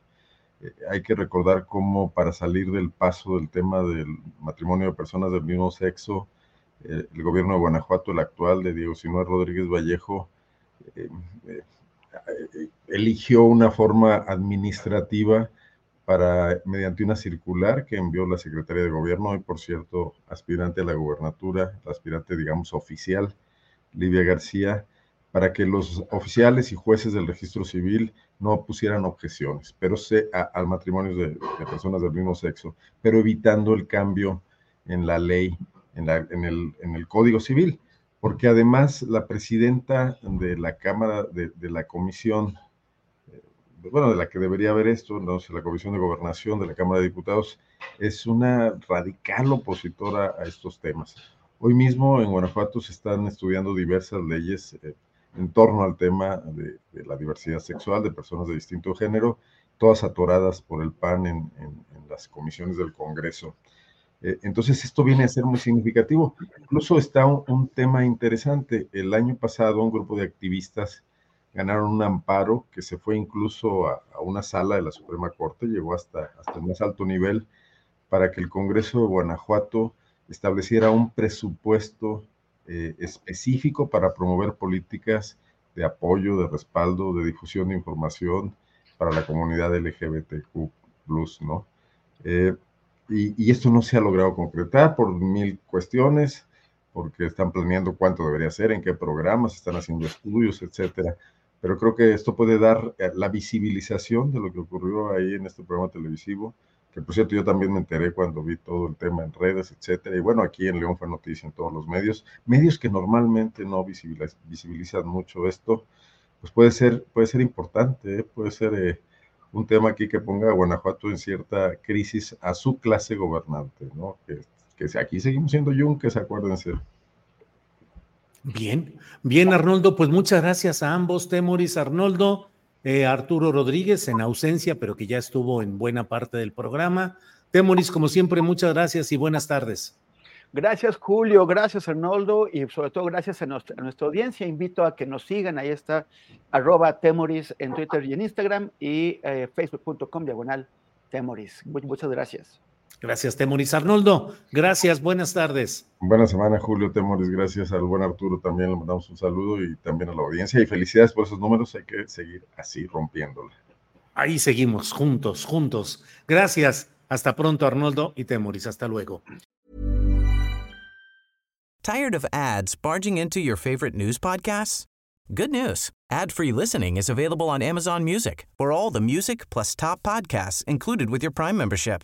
D: Eh, hay que recordar cómo para salir del paso del tema del matrimonio de personas del mismo sexo, eh, el gobierno de Guanajuato, el actual de Diego Sinúa Rodríguez Vallejo, eh, eligió una forma administrativa para, mediante una circular que envió la Secretaría de Gobierno, y por cierto, aspirante a la gubernatura, aspirante, digamos, oficial, Livia García, para que los oficiales y jueces del registro civil no pusieran objeciones, pero se, al matrimonio de, personas del mismo sexo, pero evitando el cambio en la ley, en, el, en el, Código Civil, porque además la presidenta de la Cámara, de, la Comisión, eh, bueno, de la que debería haber esto, no sé, la Comisión de Gobernación de la Cámara de Diputados, es una radical opositora a estos temas. Hoy mismo en Guanajuato se están estudiando diversas leyes eh, en torno al tema de, la diversidad sexual de personas de distinto género, todas atoradas por el PAN en, las comisiones del Congreso. Eh, entonces, esto viene a ser muy significativo. Incluso está un, tema interesante. El año pasado, un grupo de activistas ganaron un amparo que se fue incluso a, una sala de la Suprema Corte, llegó hasta, hasta el más alto nivel, para que el Congreso de Guanajuato estableciera un presupuesto eh, específico para promover políticas de apoyo, de respaldo, de difusión de información para la comunidad LGBTQ, ¿no? Eh, y, esto no se ha logrado concretar por mil cuestiones, porque están planeando cuánto debería ser, en qué programas, están haciendo estudios, etcétera. Pero creo que esto puede dar eh, la visibilización de lo que ocurrió ahí en este programa televisivo que por cierto yo también me enteré cuando vi todo el tema en redes, etcétera, y bueno, aquí en León fue noticia en todos los medios, medios que normalmente no visibilizan mucho esto, pues puede ser, puede ser importante, ¿eh? puede ser eh, un tema aquí que ponga a Guanajuato en cierta crisis a su clase gobernante, ¿no? Que, que aquí seguimos siendo yunques, acuérdense.
A: Bien, bien Arnoldo, pues muchas gracias a ambos, Temoris, Arnoldo, eh, Arturo Rodríguez en ausencia, pero que ya estuvo en buena parte del programa. Temoris, como siempre, muchas gracias y buenas tardes.
C: Gracias, Julio. Gracias, Arnoldo. Y sobre todo, gracias a nuestra, audiencia. Invito a que nos sigan. Ahí está, arroba Temoris en Twitter y en Instagram y eh, facebook.com diagonal Temoris. Muchas gracias.
A: Gracias, Temoris. Arnoldo, gracias. Buenas tardes.
D: Buena semana, Julio Temoris. Gracias al buen Arturo también. Le mandamos un saludo y también a la audiencia. Y felicidades por esos números. Hay que seguir así rompiéndola.
A: Ahí seguimos, juntos, juntos. Gracias. Hasta pronto, Arnoldo y Temoris. Hasta luego.
F: ¿Tired of ads barging into your favorite news podcasts? Good news. Ad-free listening is available on Amazon Music for all the music plus top podcasts included with your Prime membership.